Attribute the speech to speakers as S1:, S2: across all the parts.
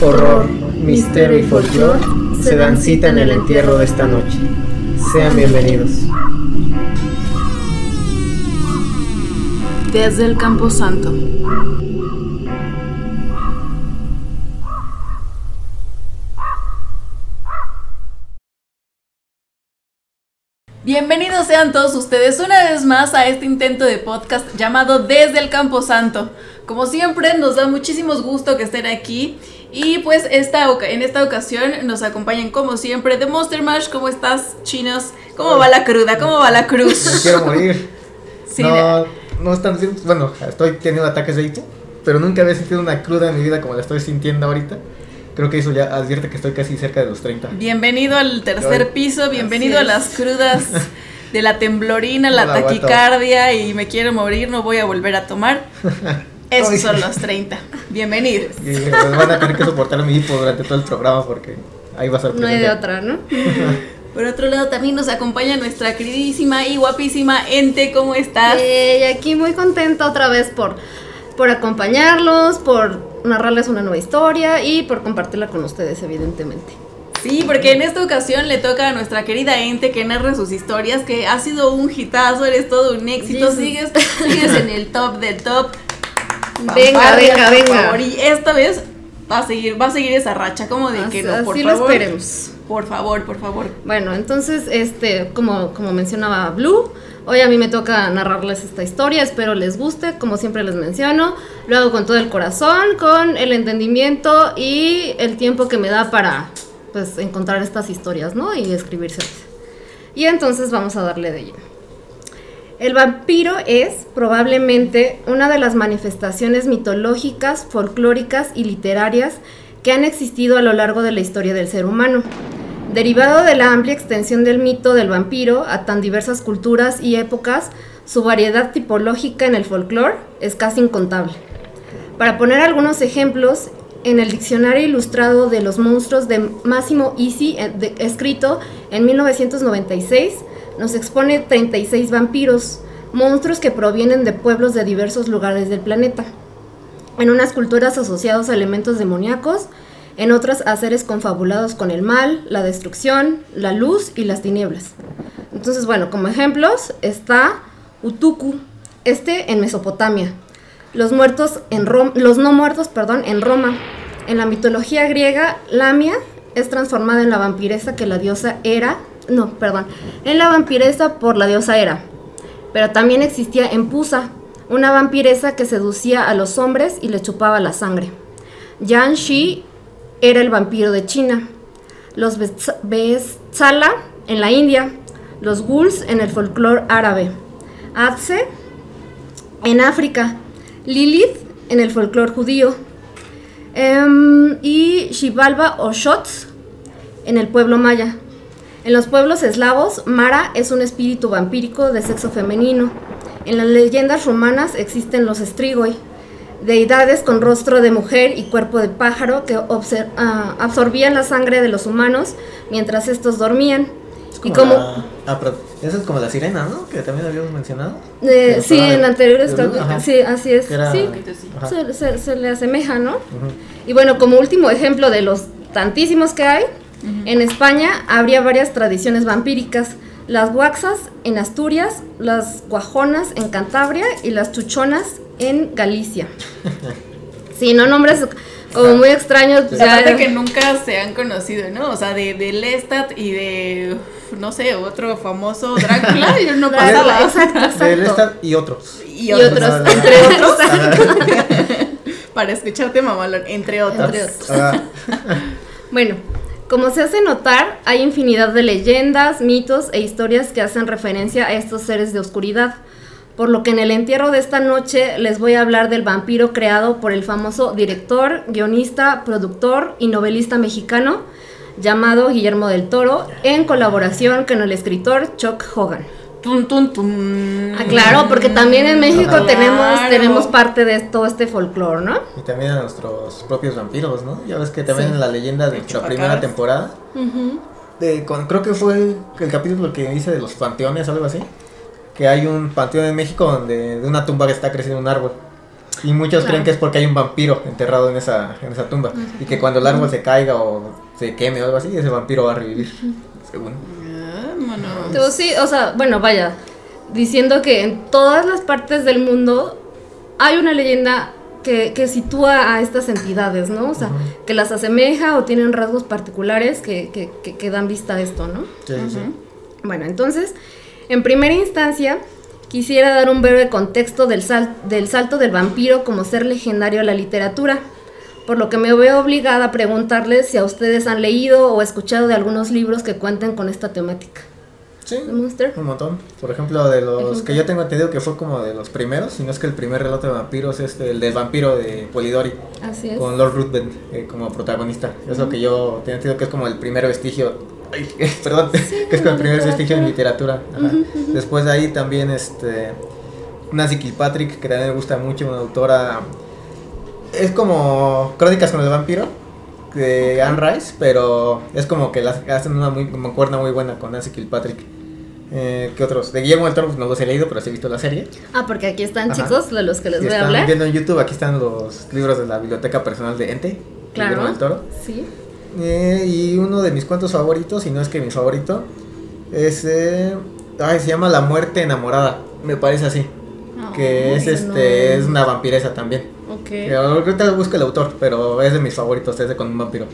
S1: horror, misterio y folclore se dan cita en el entierro de esta noche. Sean bienvenidos.
S2: Desde el Campo Santo. Bienvenidos sean todos ustedes una vez más a este intento de podcast llamado Desde el Campo Santo. Como siempre, nos da muchísimos gusto que estén aquí. Y pues esta, en esta ocasión nos acompañan como siempre de Monster Mash. ¿Cómo estás, chinos? ¿Cómo va la cruda? ¿Cómo va la cruz?
S1: Me quiero morir. Sí, no, no están Bueno, estoy teniendo ataques de ito, pero nunca había sentido una cruda en mi vida como la estoy sintiendo ahorita. Creo que eso ya advierte que estoy casi cerca de los 30.
S2: Bienvenido al tercer piso, bienvenido a las crudas de la temblorina, la, taquicardia y me quiero morir, no voy a volver a tomar. Esos son los 30. Bienvenidos.
S1: Y van a tener que soportar mi hipo durante todo el programa porque ahí va a ser.
S3: No hay de otra, ¿no?
S2: Por otro lado, también nos acompaña nuestra queridísima y guapísima Ente. ¿Cómo estás?
S3: y aquí muy contenta otra vez por, por acompañarlos, por narrarles una nueva historia y por compartirla con ustedes, evidentemente.
S2: Sí, porque en esta ocasión le toca a nuestra querida Ente que narre sus historias, que ha sido un hitazo, eres todo un éxito, sigues, sigues en el top del top.
S3: Venga, venga, venga.
S2: Y esta vez va a seguir, va a seguir esa racha, como de que no, por
S3: así
S2: favor.
S3: lo esperemos.
S2: Por favor, por favor.
S3: Bueno, entonces, este, como, como mencionaba Blue, Hoy a mí me toca narrarles esta historia, espero les guste, como siempre les menciono. Lo hago con todo el corazón, con el entendimiento y el tiempo que me da para pues encontrar estas historias, ¿no? Y escribírselas. Y entonces vamos a darle de lleno. El vampiro es probablemente una de las manifestaciones mitológicas, folclóricas y literarias que han existido a lo largo de la historia del ser humano. Derivado de la amplia extensión del mito del vampiro a tan diversas culturas y épocas, su variedad tipológica en el folclore es casi incontable. Para poner algunos ejemplos, en el Diccionario Ilustrado de los Monstruos de Máximo Easy, eh, escrito en 1996, nos expone 36 vampiros, monstruos que provienen de pueblos de diversos lugares del planeta. En unas culturas asociados a elementos demoníacos, en otras a seres confabulados con el mal, la destrucción, la luz y las tinieblas. Entonces, bueno, como ejemplos está Utuku, este en Mesopotamia, los muertos en los no muertos, perdón, en Roma. En la mitología griega, Lamia es transformada en la vampiresa que la diosa era, no, perdón, en la vampiresa por la diosa Era. Pero también existía en Pusa, una vampiresa que seducía a los hombres y le chupaba la sangre. Yan Shi era el vampiro de China, los Bezala en la India, los Ghouls en el folclore árabe, Atze en África, Lilith en el folclore judío em, y Xibalba o Shots en el pueblo maya. En los pueblos eslavos, Mara es un espíritu vampírico de sexo femenino. En las leyendas romanas existen los Strigoi, deidades con rostro de mujer y cuerpo de pájaro que ah, absorbían la sangre de los humanos mientras estos dormían.
S1: y como ah, esa es como la sirena, ¿no? Que también habíamos mencionado.
S3: Eh, sí, en anteriores sí, así es. sí, se, le asemeja, ¿no? Y bueno, como último ejemplo de los tantísimos que hay, en España habría varias tradiciones vampíricas. Las guaxas en Asturias, las guajonas en Cantabria y las chuchonas en Galicia. Sí, no nombres como muy extraños.
S2: Pues aparte que nunca se han conocido, ¿no? O sea, de, de Lestat y de, no sé, otro famoso Drácula, yo no pasaba.
S3: Exacto, exacto.
S1: De Lestat y otros.
S3: Y, otros, entre otros.
S2: Para escucharte, mamalón, entre otros. Entre otros.
S3: bueno, como se hace notar, hay infinidad de leyendas, mitos e historias que hacen referencia a estos seres de oscuridad por lo que en el entierro de esta noche les voy a hablar del vampiro creado por el famoso director, guionista, productor y novelista mexicano llamado Guillermo del Toro, en colaboración con el escritor Chuck Hogan. Ah, claro, porque también en México tenemos, tenemos parte de todo este folclore, ¿no?
S1: Y también a nuestros propios vampiros, ¿no? Ya ves que también en la leyenda de la primera temporada, de, creo que fue el, el capítulo que dice de los panteones, algo así que hay un panteón en México donde de una tumba que está creciendo un árbol. Y muchos creen que es porque hay un vampiro enterrado en esa, en esa tumba. Y que cuando el árbol se caiga o se queme o algo así, ese vampiro va a revivir. Según.
S3: Entonces, sí, o sea, bueno, vaya. Diciendo que en todas las partes del mundo hay una leyenda que, que sitúa a estas entidades, ¿no? O sea, que las asemeja o tienen rasgos particulares que, que, que dan vista a esto, ¿no?
S1: Sí, sí.
S3: Bueno, entonces, en primera instancia, quisiera dar un breve contexto del, sal del salto del vampiro como ser legendario a la literatura, por lo que me veo obligada a preguntarles si a ustedes han leído o escuchado de algunos libros que cuenten con esta temática.
S1: Sí, un montón. Por ejemplo, de los que yo tengo entendido que fue como de los primeros, si no es que el primer relato de vampiros es el del vampiro de Polidori.
S3: Así es.
S1: Con Lord Ruthven eh, como protagonista. Es lo que yo tengo entendido que es como el primer vestigio Ay, perdón, que es como el primer vestigio en literatura. Después de ahí también este Nancy Kilpatrick, que también me gusta mucho, una autora. Es como Crónicas con el vampiro de Anne Rice, pero es como que las hacen una muy, cuerda muy buena con Nancy Kilpatrick. Eh, ¿Qué otros? De Guillermo del Toro pues, no los he leído, pero sí he visto la serie.
S3: Ah, porque aquí están chicos, de los que les voy a hablar.
S1: viendo en YouTube, aquí están los libros de la biblioteca personal de Ente.
S3: Claro.
S1: Guillermo del Toro.
S3: Sí.
S1: Eh, y uno de mis cuentos favoritos, y no es que mi favorito, es. Eh, ay, se llama La Muerte Enamorada. Me parece así. que es este es una vampiresa también.
S3: Ok.
S1: ahorita lo busco el autor, pero es de mis favoritos, es de con un vampiro.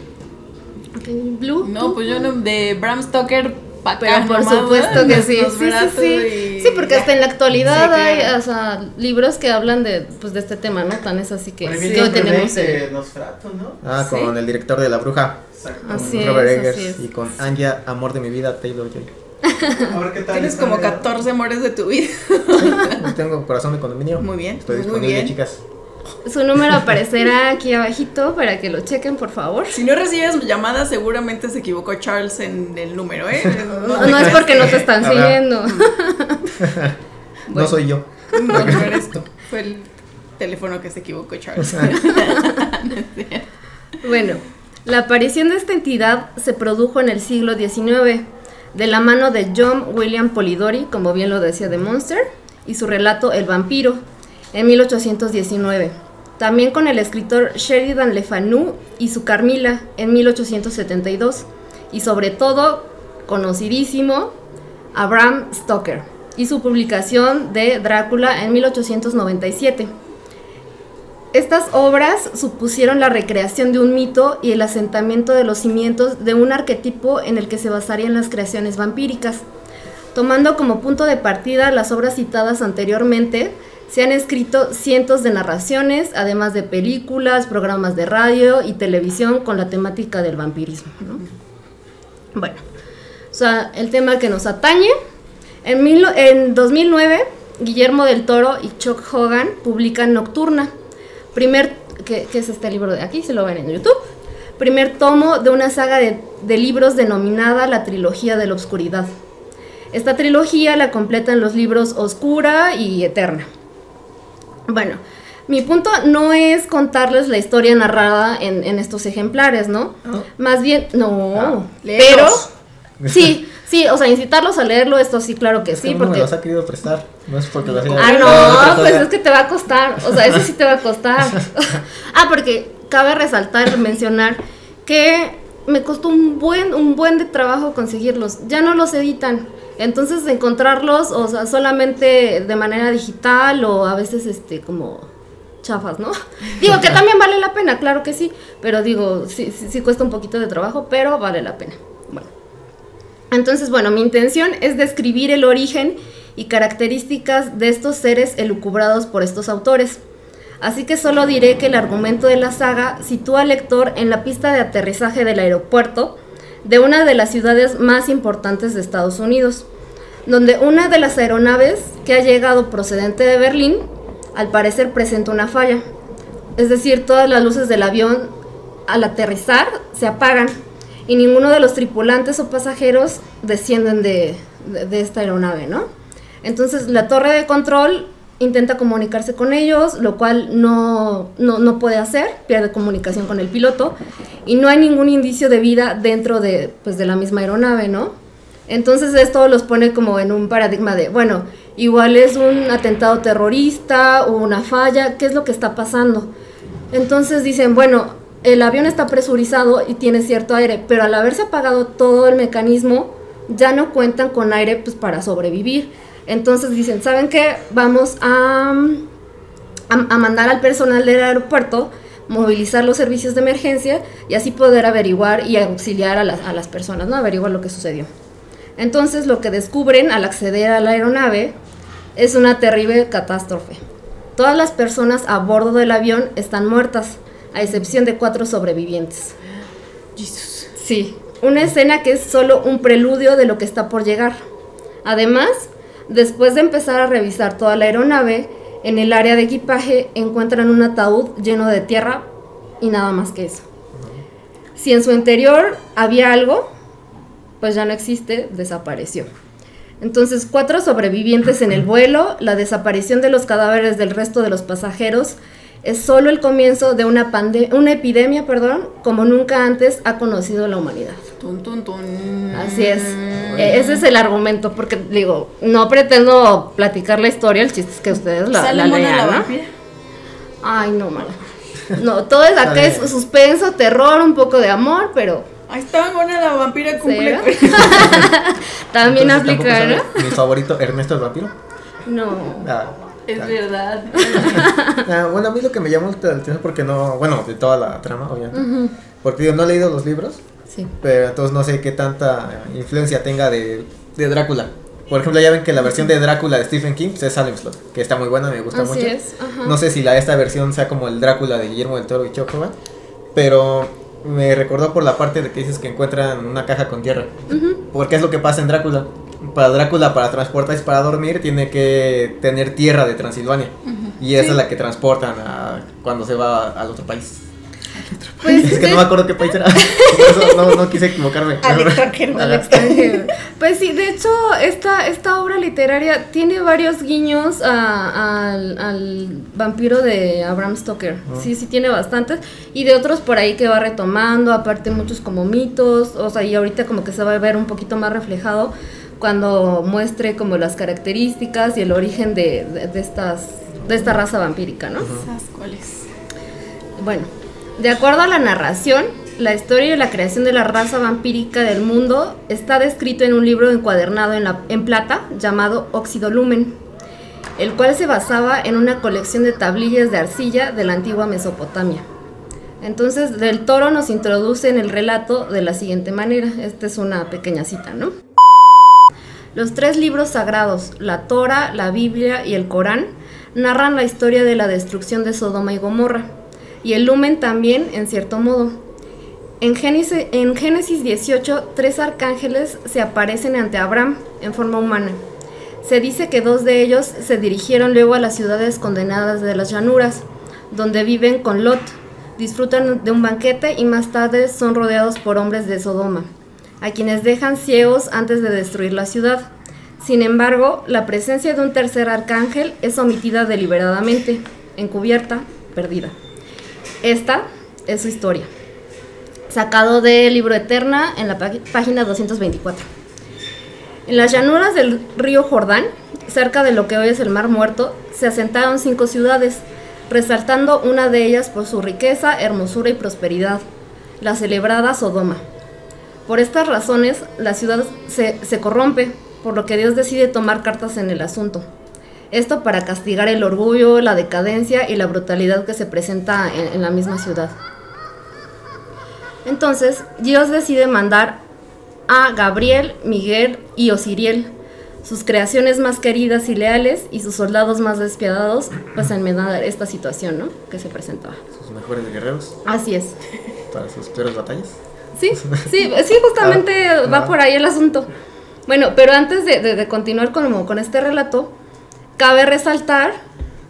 S3: Blue.
S2: No, pues yo no, de Bram Stoker
S3: pero por supuesto que sí. Sí, sí, sí. Sí, porque hasta en la actualidad hay o sea, libros que hablan de, pues, de este tema, ¿no? Tan es así que
S4: sí, tenemos.
S1: Ah, con el director de La Bruja.
S3: Así
S1: Robert
S3: Eggers
S1: así es. y con Anja, Amor de mi vida, Taylor Joy.
S2: A ver qué tal. Tienes como 14 amores de tu vida.
S1: Sí, tengo corazón de condominio.
S2: Muy bien.
S1: Estoy disponible,
S2: muy bien.
S1: chicas.
S3: Su número aparecerá aquí abajito para que lo chequen, por favor.
S2: Si no recibes llamadas, seguramente se equivocó Charles en el número, ¿eh?
S3: No, no es porque no te están siguiendo.
S1: No soy yo.
S2: No, no eres tú. Fue el teléfono que se equivocó Charles.
S3: bueno, la aparición de esta entidad se produjo en el siglo XIX, de la mano de John William Polidori, como bien lo decía de Monster, y su relato El vampiro, en 1819. También con el escritor Sheridan Le Fanu y su Carmila en 1872. Y sobre todo, conocidísimo, Abraham Stoker y su publicación de Drácula en 1897. Estas obras supusieron la recreación de un mito y el asentamiento de los cimientos de un arquetipo en el que se basarían las creaciones vampíricas. Tomando como punto de partida las obras citadas anteriormente, se han escrito cientos de narraciones, además de películas, programas de radio y televisión con la temática del vampirismo. Bueno, el tema que nos atañe. En, en 2009, Guillermo del Toro y Chuck Hogan publican Nocturna, primer, que, es este libro de aquí, se lo ven en YouTube, primer tomo de una saga de, de libros denominada la Trilogía de la Oscuridad. Esta trilogía la completan los libros Oscura y Eterna. Bueno, mi punto no es contarles la historia narrada en, estos ejemplares, ¿no? Más bien, no, ah, pero sí, sí, o sea, incitarlos a leerlo, esto sí, claro que sí.
S1: porque... me los ha querido prestar, no es porque lo
S3: Ah, no, pues es que te va a costar, o sea, eso sí te va a costar. ah, porque cabe resaltar, mencionar que me costó un buen, un buen de trabajo conseguirlos, ya no los editan. Entonces encontrarlos, o sea, solamente de manera digital o a veces este como chafas, ¿no? digo que también vale la pena, claro que sí, pero digo, sí, sí, sí, cuesta un poquito de trabajo, pero vale la pena. Bueno. Entonces, bueno, mi intención es describir el origen y características de estos seres elucubrados por estos autores. Así que solo diré que el argumento de la saga sitúa al lector en la pista de aterrizaje del aeropuerto, de una de las ciudades más importantes de Estados Unidos, donde una de las aeronaves que ha llegado procedente de Berlín, al parecer presenta una falla. Es decir, todas las luces del avión al aterrizar se apagan y ninguno de los tripulantes o pasajeros descienden de, esta aeronave, ¿no? Entonces la torre de control intenta comunicarse con ellos, lo cual no, no, puede hacer, pierde comunicación con el piloto y no hay ningún indicio de vida dentro de, pues, de la misma aeronave, ¿no? Entonces esto los pone como en un paradigma de, bueno, igual es un atentado terrorista o una falla, ¿qué es lo que está pasando? Entonces dicen, bueno, el avión está presurizado y tiene cierto aire, pero al haberse apagado todo el mecanismo, ya no cuentan con aire pues, para sobrevivir. Entonces dicen, ¿saben qué? Vamos a, a, mandar al personal del aeropuerto, movilizar los servicios de emergencia y así poder averiguar y auxiliar a las, a las personas, ¿no? Averiguar lo que sucedió. Entonces lo que descubren al acceder a la aeronave es una terrible catástrofe. Todas las personas a bordo del avión están muertas, a excepción de cuatro sobrevivientes. Sí, una escena que es solo un preludio de lo que está por llegar. Además, después de empezar a revisar toda la aeronave, en el área de equipaje encuentran un ataúd lleno de tierra y nada más que eso. Si en su interior había algo, pues ya no existe, desapareció. Entonces, cuatro sobrevivientes en el vuelo, la desaparición de los cadáveres del resto de los pasajeros, es solo el comienzo de una, una epidemia perdón, como nunca antes ha conocido la humanidad. Así es. E-, ese es el argumento, porque digo, no pretendo platicar la historia, el chiste es que ustedes la, la lean. La Ay, no, mala. No, todo es acá es suspenso, terror, un poco de amor, pero
S2: Ahí está, buena la vampira cumple.
S3: También aplicará.
S1: Mi favorito, Ernesto el vampiro.
S3: No.
S2: Ah, es verdad.
S1: Ah, bueno, a mí lo que me llamó la atención porque no, bueno, de toda la trama, obviamente. Porque yo no he leído los libros.
S3: Sí.
S1: Pero entonces no sé qué tanta influencia tenga de, de Drácula. Por ejemplo, ya ven que la versión de Drácula de Stephen King pues, es Salem Slot, que está muy buena, me gusta
S3: Así
S1: mucho.
S3: Es.
S1: No sé si la esta versión sea como el Drácula de Guillermo del Toro y Chocoban, pero me recordó por la parte de que dices que encuentran una caja con tierra. Porque es lo que pasa en Drácula. Para Drácula, para transportarse para dormir, tiene que tener tierra de Transilvania. Y esa es la que transportan cuando se va al otro país. Pues es que no me acuerdo qué país era. no, no quise equivocarme.
S3: Al extranjero. Al extranjero. Pues sí, de hecho, esta, esta obra literaria tiene varios guiños al, vampiro de Abraham Stoker. Ah. Sí, sí, tiene bastantes. Y de otros por ahí que va retomando, aparte muchos como mitos. O sea, y ahorita como que se va a ver un poquito más reflejado cuando muestre como las características y el origen de, de, estas, de esta raza vampírica, ¿no?
S2: ¿Cuáles?
S3: Bueno, de acuerdo a la narración, la historia y la creación de la raza vampírica del mundo está descrito en un libro encuadernado en, la, en plata llamado Óxido Lumen, el cual se basaba en una colección de tablillas de arcilla de la antigua Mesopotamia. Entonces, Del Toro nos introduce en el relato de la siguiente manera. Esta es una pequeña cita, ¿no? Los tres libros sagrados, la Torah, la Biblia y el Corán, narran la historia de la destrucción de Sodoma y Gomorra y el lumen también, en cierto modo. En Génesis, en Génesis 18, tres arcángeles se aparecen ante Abraham en forma humana. Se dice que dos de ellos se dirigieron luego a las ciudades condenadas de las llanuras, donde viven con Lot, disfrutan de un banquete y más tarde son rodeados por hombres de Sodoma, a quienes dejan ciegos antes de destruir la ciudad. Sin embargo, la presencia de un tercer arcángel es omitida deliberadamente, encubierta, perdida. Esta es su historia, sacado del libro Eterna en la página 224. En las llanuras del río Jordán, cerca de lo que hoy es el Mar Muerto, se asentaron cinco ciudades, resaltando una de ellas por su riqueza, hermosura y prosperidad, la celebrada Sodoma. Por estas razones, la ciudad se, se corrompe, por lo que Dios decide tomar cartas en el asunto. Esto para castigar el orgullo, la decadencia y la brutalidad que se presenta en, la misma ciudad. Entonces, Dios decide mandar a Gabriel, Miguel y Osiriel, sus creaciones más queridas y leales y sus soldados más despiadados, pues a enmendar esta situación, ¿no? Que se presentaba.
S1: Sus mejores guerreros.
S3: Así es.
S1: Para sus peores batallas.
S3: Sí, sí, sí, justamente ah, va por ahí el asunto. Bueno, pero antes de, de, de continuar con, con este relato, Cabe resaltar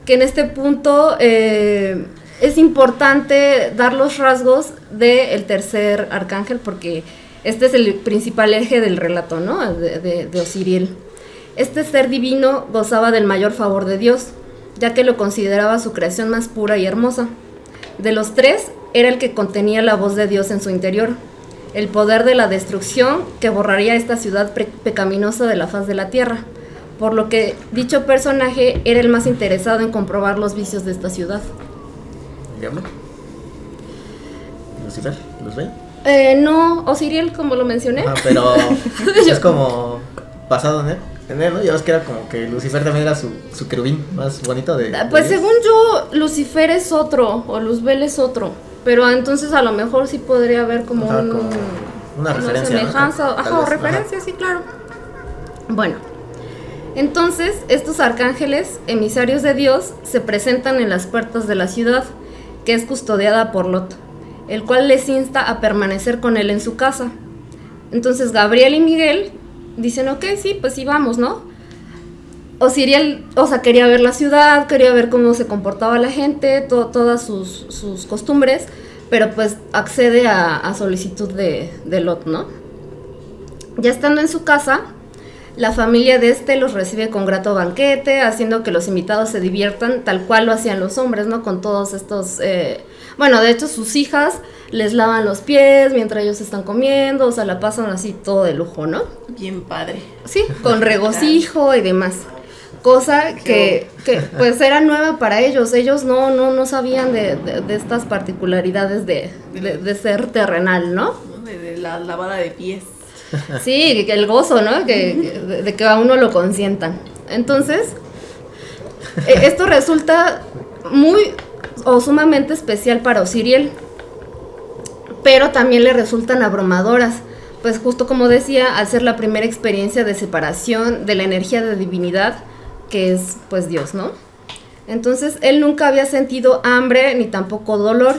S3: que en este punto eh, es importante dar los rasgos del tercer arcángel porque este es el principal eje del relato, ¿no? De, de, Osiriel. Este ser divino gozaba del mayor favor de Dios, ya que lo consideraba su creación más pura y hermosa. De los tres, era el que contenía la voz de Dios en su interior, el poder de la destrucción que borraría esta ciudad pecaminosa de la faz de la tierra por lo que dicho personaje era el más interesado en comprobar los vicios de esta ciudad.
S1: ¿Diablo? ¿Lucifer? ¿Los ve?
S3: Eh, no, Osiriel, como lo mencioné.
S1: Ah, pero es como basado en él, en él, ¿no? Ya ves que era como que Lucifer también era su, su querubín más bonito de...
S3: Ah, Pues
S1: de
S3: según yo, Lucifer es otro, o Luzbel es otro. Pero entonces a lo mejor sí podría haber como,
S1: Ajá,
S3: un-
S1: como una referencia,
S3: semejanza, ajá, o
S1: ajá.
S3: referencia, sí, claro. Bueno, entonces estos arcángeles, emisarios de Dios, se presentan en las puertas de la ciudad, que es custodiada por Lot, el cual les insta a permanecer con él en su casa. Entonces Gabriel y Miguel dicen, ok, sí, pues sí, vamos, ¿no? Osiriel, o sea, quería ver la ciudad, quería ver cómo se comportaba la gente, to- todas sus, sus costumbres, pero pues accede a, a solicitud de, de Lot, ¿no? Ya estando en su casa, la familia de este los recibe con grato banquete, haciendo que los invitados se diviertan tal cual lo hacían los hombres, ¿no? Con todos estos... eh, bueno, de hecho sus hijas les lavan los pies mientras ellos están comiendo, o sea, la pasan así todo de lujo, ¿no?
S2: Bien padre.
S3: Sí, con regocijo y demás. Cosa que, que, pues era nueva para ellos. Ellos no, no, no sabían de, de- de estas particularidades de, de- de ser terrenal, ¿no?
S2: De, la lavada de pies.
S3: Sí, que el gozo, ¿no? Que, de, de que a uno lo consientan. Entonces, eh, esto resulta muy o sumamente especial para Osiriel, pero también le resultan abrumadoras, pues justo como decía, al ser la primera experiencia de separación de la energía de divinidad, que es pues Dios, ¿no? Entonces él nunca había sentido hambre ni tampoco dolor,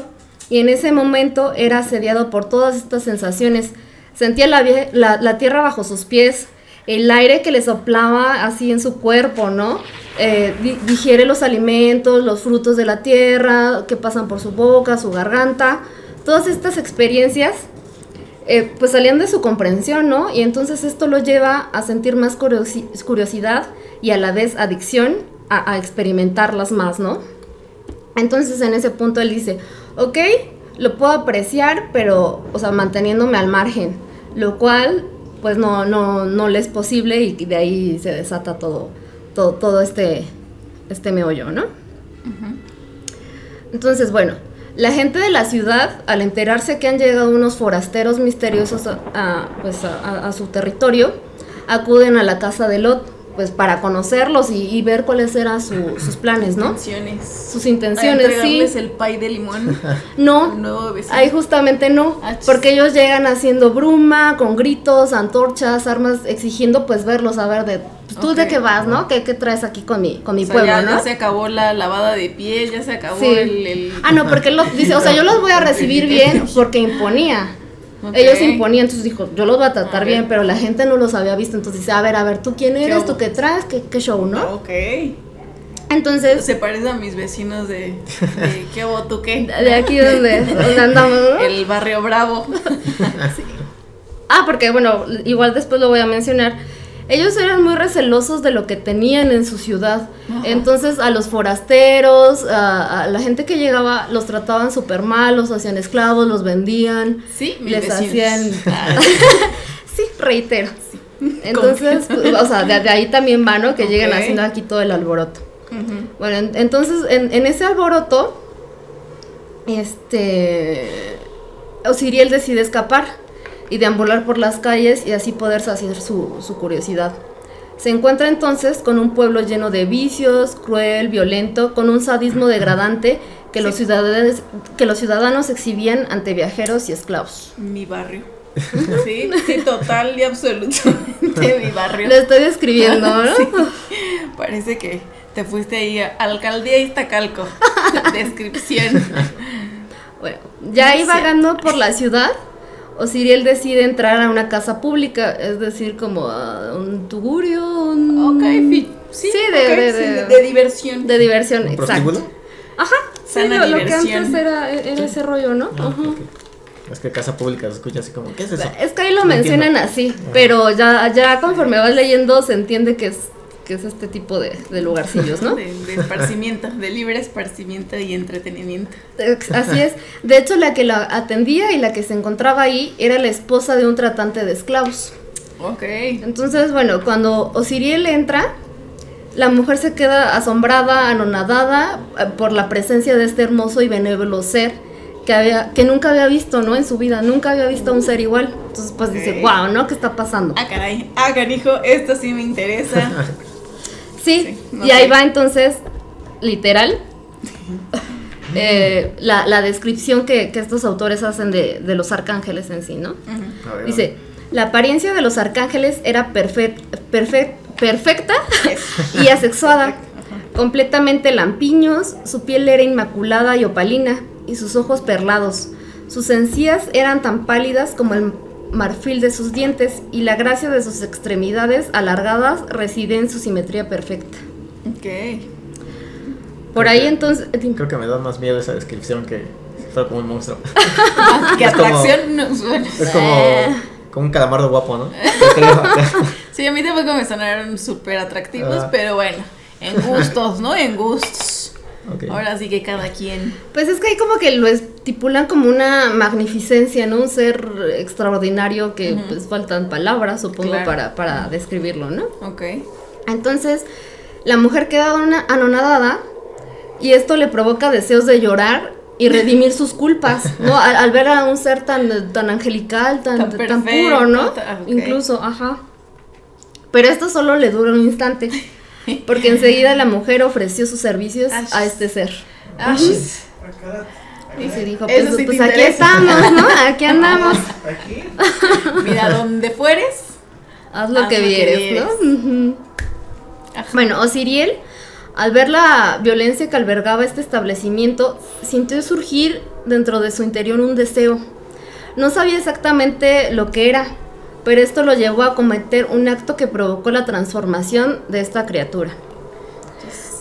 S3: y en ese momento era asediado por todas estas sensaciones. Sentía la, la, tierra bajo sus pies, el aire que le soplaba así en su cuerpo, ¿no? Eh, di- digiere los alimentos, los frutos de la tierra que pasan por su boca, su garganta. Todas estas experiencias eh, pues salían de su comprensión, ¿no? Y entonces esto lo lleva a sentir más curiosi- curiosidad y a la vez adicción a, a experimentarlas más, ¿no? Entonces en ese punto él dice, ok, lo puedo apreciar, pero, o sea, manteniéndome al margen, lo cual, pues no, no, no le es posible y de ahí se desata todo, todo, todo este, este meollo, ¿no? Entonces, bueno, la gente de la ciudad, al enterarse que han llegado unos forasteros misteriosos a, pues a su territorio, acuden a la casa de Lot, pues para conocerlos y, y ver cuáles eran su- sus planes, ¿no?
S2: Intenciones.
S3: Sus
S2: A
S3: intenciones, sí.
S2: entregarles el pay de limón.
S3: No, ahí justamente no,
S2: Ah,
S3: porque ellos llegan haciendo bruma, con gritos, antorchas, armas, exigiendo pues verlos, a ver de, pues, tú de qué vas, ¿no? ¿Qué, qué traes aquí con mi, con mi
S2: O sea,
S3: pueblo,
S2: ya,
S3: no?
S2: ya se acabó la lavada de pies, ya se acabó
S3: Sí.
S2: el, el-
S3: Ah, no, porque él los dice, o sea, yo los voy a recibir bien porque imponía.
S2: Ok.
S3: Ellos imponían, entonces dijo, yo los voy a tratar bien, pero la gente no los había visto, entonces dice, a ver, a ver, ¿tú quién eres? ¿Tú qué traes? ¿Qué, qué show, no?
S2: Ok.
S3: Entonces,
S2: Se parece a mis vecinos de, de ¿qué hubo tú qué?
S3: de aquí donde, donde andamos, ¿no?
S2: El barrio Bravo.
S3: Ah, porque bueno, igual después lo voy a mencionar. Ellos eran muy recelosos de lo que tenían en su ciudad. Entonces a los forasteros, a, a la gente que llegaba, los trataban súper mal, los hacían esclavos, los vendían.
S2: Sí,
S3: les
S2: vecinos.
S3: hacían...
S2: Ah,
S3: sí, reitero. Entonces, pues, o sea, de, de ahí también va, ¿no? Que llegan
S2: Ok.
S3: haciendo aquí todo el alboroto. Bueno, en- entonces en, en ese alboroto, este, Osiriel decide escapar y deambular por las calles y así poder saciar su, su curiosidad. Se encuentra entonces con un pueblo lleno de vicios, cruel, violento, con un sadismo degradante que, los, ciudadanos, que los ciudadanos exhibían ante viajeros y esclavos.
S2: Mi barrio. Sí, sí, total y absolutamente mi barrio.
S3: Lo estoy describiendo, ¿no?
S2: Sí. Parece que te fuiste ahí a Alcaldía Iztacalco. Descripción.
S3: Bueno, ya ahí vagando por la ciudad, Osiriel decide entrar a una casa pública, es decir, como a un tugurio, un...
S2: Ok, sí,
S3: Sí, de- de-
S2: sí,
S3: de-
S2: de, de diversión.
S3: de diversión,
S1: ¿Un
S3: exacto.
S1: prostíbulo?
S3: Ajá, sí, lo, lo que antes era, era ese rollo, ¿no?
S1: Ah,
S3: Ajá.
S1: ok. Es que casa pública se escucha así como, ¿qué es eso?
S3: Es que ahí lo
S1: No
S3: mencionan
S1: entiendo.
S3: así, pero ya, ya conforme vas leyendo se entiende que es, que es este tipo de, de lugarcillos, ¿no?
S2: De, de esparcimiento, de libre esparcimiento y entretenimiento.
S3: Así es. De hecho, la que la atendía y la que se encontraba ahí era la esposa de un tratante de esclavos.
S2: Ok.
S3: Entonces, bueno, cuando Osiriel entra, la mujer se queda asombrada, anonadada eh, por la presencia de este hermoso y benévolo ser que, había, que nunca había visto, ¿no? En su vida, nunca había visto a un ser igual. Entonces, pues dice, wow, ¿no? ¿Qué está pasando?
S2: Ah, caray, ah, canijo, esto sí me interesa.
S3: sí, y ahí va entonces, literal, eh, la, la, descripción que, que, estos autores hacen de, de, los arcángeles en sí, ¿no? Dice, la apariencia de los arcángeles era perfect, perfect, perfecta y asexuada, completamente lampiños, su piel era inmaculada y opalina, y sus ojos perlados. Sus encías eran tan pálidas como el marfil de sus dientes, y la gracia de sus extremidades alargadas reside en su simetría perfecta.
S2: Ok.
S3: Por ahí entonces...
S1: Creo que me da más miedo esa descripción que fue como un monstruo.
S2: ¿Qué atracción no suena?
S1: Es como, eh. como un calamardo guapo, ¿no?
S2: sí, a mí tampoco me sonaron súper atractivos, pero bueno, en gustos, ¿no? En gustos. Ahora sí que cada quien.
S3: Pues es que hay como que lo estipulan como una magnificencia, ¿no? Un ser extraordinario que pues faltan palabras, supongo, para, para describirlo, ¿no?
S2: Ok.
S3: Entonces, la mujer queda una anonadada y esto le provoca deseos de llorar y redimir sus culpas, ¿no? Al, ver a un ser tan, tan angelical, tan, tan, puro, ¿no? Incluso, ajá. Pero esto solo le dura un instante. Porque enseguida la mujer ofreció sus servicios a este ser. Y se dijo, pues, pues aquí estamos, ¿no? Aquí andamos.
S2: ¿Aquí? Mira, donde fueres,
S3: haz lo, que, vieres, ¿no? Bueno, Osiriel, al ver la violencia que albergaba este establecimiento, sintió surgir dentro de su interior un deseo. No sabía exactamente lo que era, pero esto lo llevó a cometer un acto que provocó la transformación de esta criatura.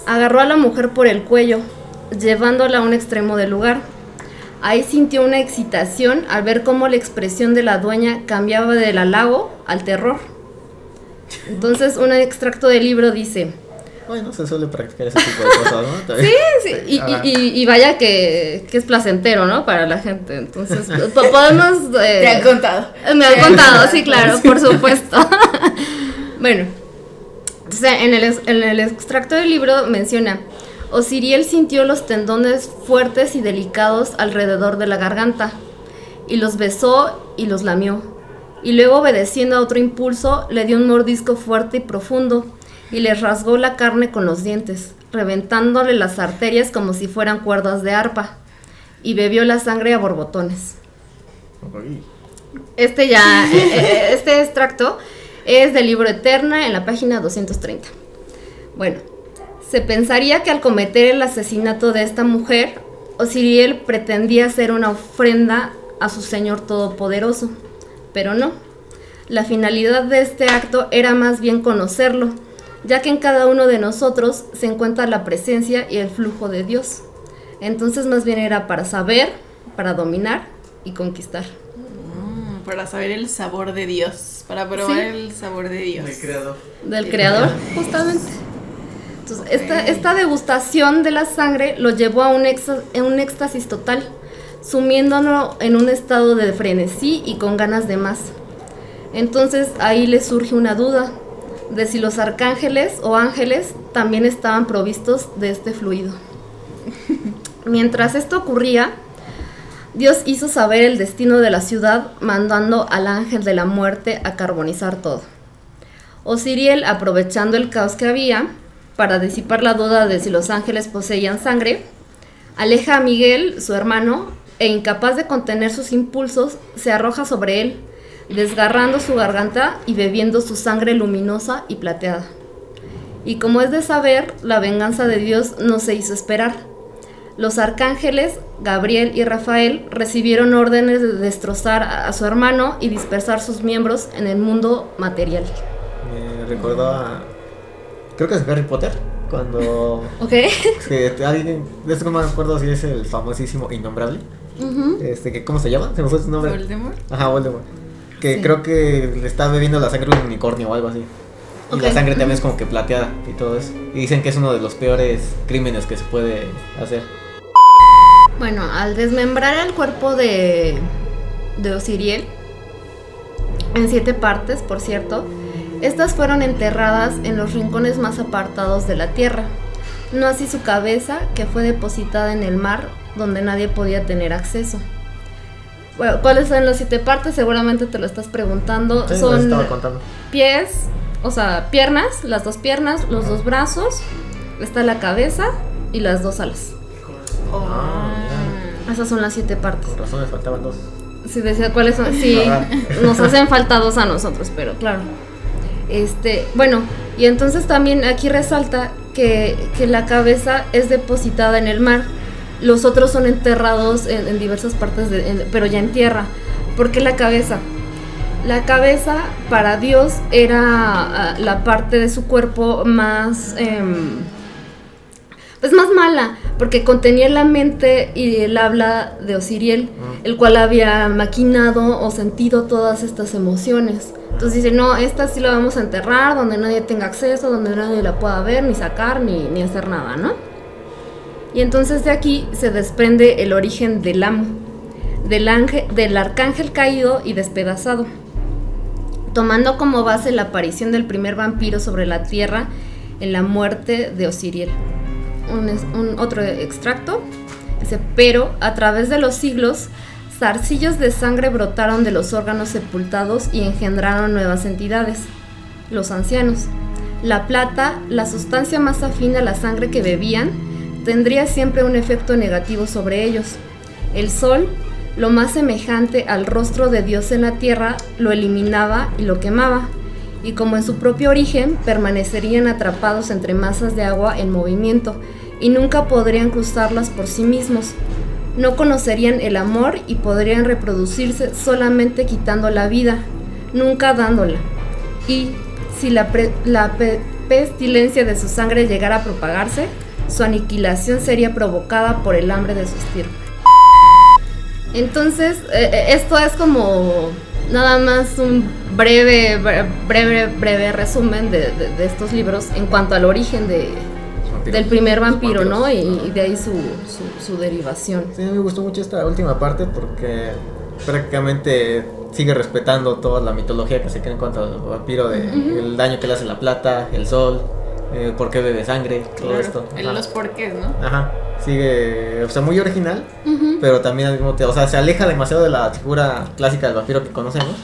S3: Agarró a la mujer por el cuello, llevándola a un extremo del lugar. Ahí sintió una excitación al ver cómo la expresión de la dueña cambiaba del halago al terror. Entonces, un extracto del libro dice,
S1: bueno, se suele practicar ese tipo de cosas, ¿no?
S3: Sí, sí, y, vaya que, es placentero, ¿no? Para la gente. Entonces, podemos...
S2: Eh, Te han contado.
S3: Me han contado, sí, claro, por supuesto. bueno, entonces en el, en el extracto del libro menciona, Osiriel sintió los tendones fuertes y delicados alrededor de la garganta, y los besó y los lamió. Y luego, obedeciendo a otro impulso, le dio un mordisco fuerte y profundo y le rasgó la carne con los dientes, reventándole las arterias como si fueran cuerdas de arpa, y bebió la sangre a borbotones. Este ya, eh, eh, este extracto es del libro Eterna en la página 230. Bueno, se pensaría que al cometer el asesinato de esta mujer, Osiriel pretendía hacer una ofrenda a su Señor Todopoderoso, pero no. La finalidad de este acto era más bien conocerlo, ya que en cada uno de nosotros se encuentra la presencia y el flujo de Dios. Entonces más bien era para saber, para dominar y conquistar.
S2: Mm, para saber el sabor de Dios, para probar el sabor de Dios.
S4: Del creador.
S3: Del creador, justamente. Entonces, esta, esta, degustación de la sangre lo llevó a un, un éxtasis total, sumiéndonos en un estado de frenesí y con ganas de más. Entonces ahí le surge una duda, de si los arcángeles o ángeles también estaban provistos de este fluido. Mientras esto ocurría, Dios hizo saber el destino de la ciudad mandando al ángel de la muerte a carbonizar todo. Osiriel, aprovechando el caos que había, para disipar la duda de si los ángeles poseían sangre, aleja a Miguel, su hermano, e incapaz de contener sus impulsos, se arroja sobre él, desgarrando su garganta y bebiendo su sangre luminosa y plateada. Y como es de saber, la venganza de Dios no se hizo esperar. Los arcángeles, Gabriel y Rafael, recibieron órdenes de destrozar a su hermano y dispersar sus miembros en el mundo material.
S1: Me recordó a... Creo que es Harry Potter, cuando...
S3: Ok.
S1: Que alguien, de no me acuerdo si es el famosísimo Innombrable. este, que, ¿Cómo se llama? ¿Se me fue su nombre?
S2: Voldemort.
S1: Ajá, Voldemort que creo que le está bebiendo la sangre de un unicornio o algo así. Y la sangre también es como que plateada y todo eso. Y dicen que es uno de los peores crímenes que se puede hacer.
S3: Bueno, al desmembrar el cuerpo de, de Osiriel, en siete partes, por cierto, Estas fueron enterradas en los rincones más apartados de la tierra, no así su cabeza, que fue depositada en el mar, donde nadie podía tener acceso. Bueno, ¿cuáles son las siete partes? Seguramente te lo estás preguntando.
S1: Sí,
S3: son
S1: estaba contando.
S3: pies, o sea, piernas, las dos piernas, los dos brazos, está la cabeza y las dos alas.
S1: Ah,
S3: Esas son las siete partes.
S1: Con razón me faltaban dos.
S3: Si decía cuáles son, sí, nos hacen falta dos a nosotros, pero claro. Este, bueno, y entonces también aquí resalta que, que la cabeza es depositada en el mar. Los otros son enterrados en, en diversas partes, de- en- pero ya en tierra. ¿Por qué la cabeza? La cabeza para Dios era ah, la parte de su cuerpo más... em, pues más mala, porque contenía la mente y el habla de Osiriel, el cual había maquinado o sentido todas estas emociones. Entonces dice, no, esta sí la vamos a enterrar, donde nadie tenga acceso, donde nadie la pueda ver, ni sacar, ni, ni hacer nada, ¿no? Y entonces de aquí se desprende el origen del amo, del, ángel, del arcángel caído y despedazado tomando como base la aparición del primer vampiro sobre la tierra en la muerte de Osiriel. Un, otro extracto dice, pero a través de los siglos, zarcillos de sangre brotaron de los órganos sepultados y engendraron nuevas entidades, los ancianos. La plata, la sustancia más afín a la sangre que bebían, tendría siempre un efecto negativo sobre ellos. El sol, lo más semejante al rostro de Dios en la tierra, lo eliminaba y lo quemaba, y como en su propio origen, permanecerían atrapados entre masas de agua en movimiento, y nunca podrían cruzarlas por sí mismos. No conocerían el amor y podrían reproducirse solamente quitando la vida, nunca dándola. Y si la, pestilencia de su sangre llegara a propagarse, su aniquilación sería provocada por el hambre de su estirpe. Entonces, eh, eh, esto es como nada más un breve, bre- breve, breve resumen de, de- de estos libros en cuanto al origen de, del primer vampiro, ¿no? Y, de ahí su, su, su derivación.
S1: Sí, me gustó mucho esta última parte porque prácticamente sigue respetando toda la mitología que se cree en cuanto al vampiro, de el daño que le hace la plata, el sol, eh, por qué bebe sangre, todo
S2: Claro,
S1: esto.
S2: en
S1: Ajá.
S2: los porqués, ¿no?
S1: Ajá, sigue, o sea, muy original, pero también al mismo tiempo, o sea, se aleja demasiado de la figura clásica del vampiro que conocemos,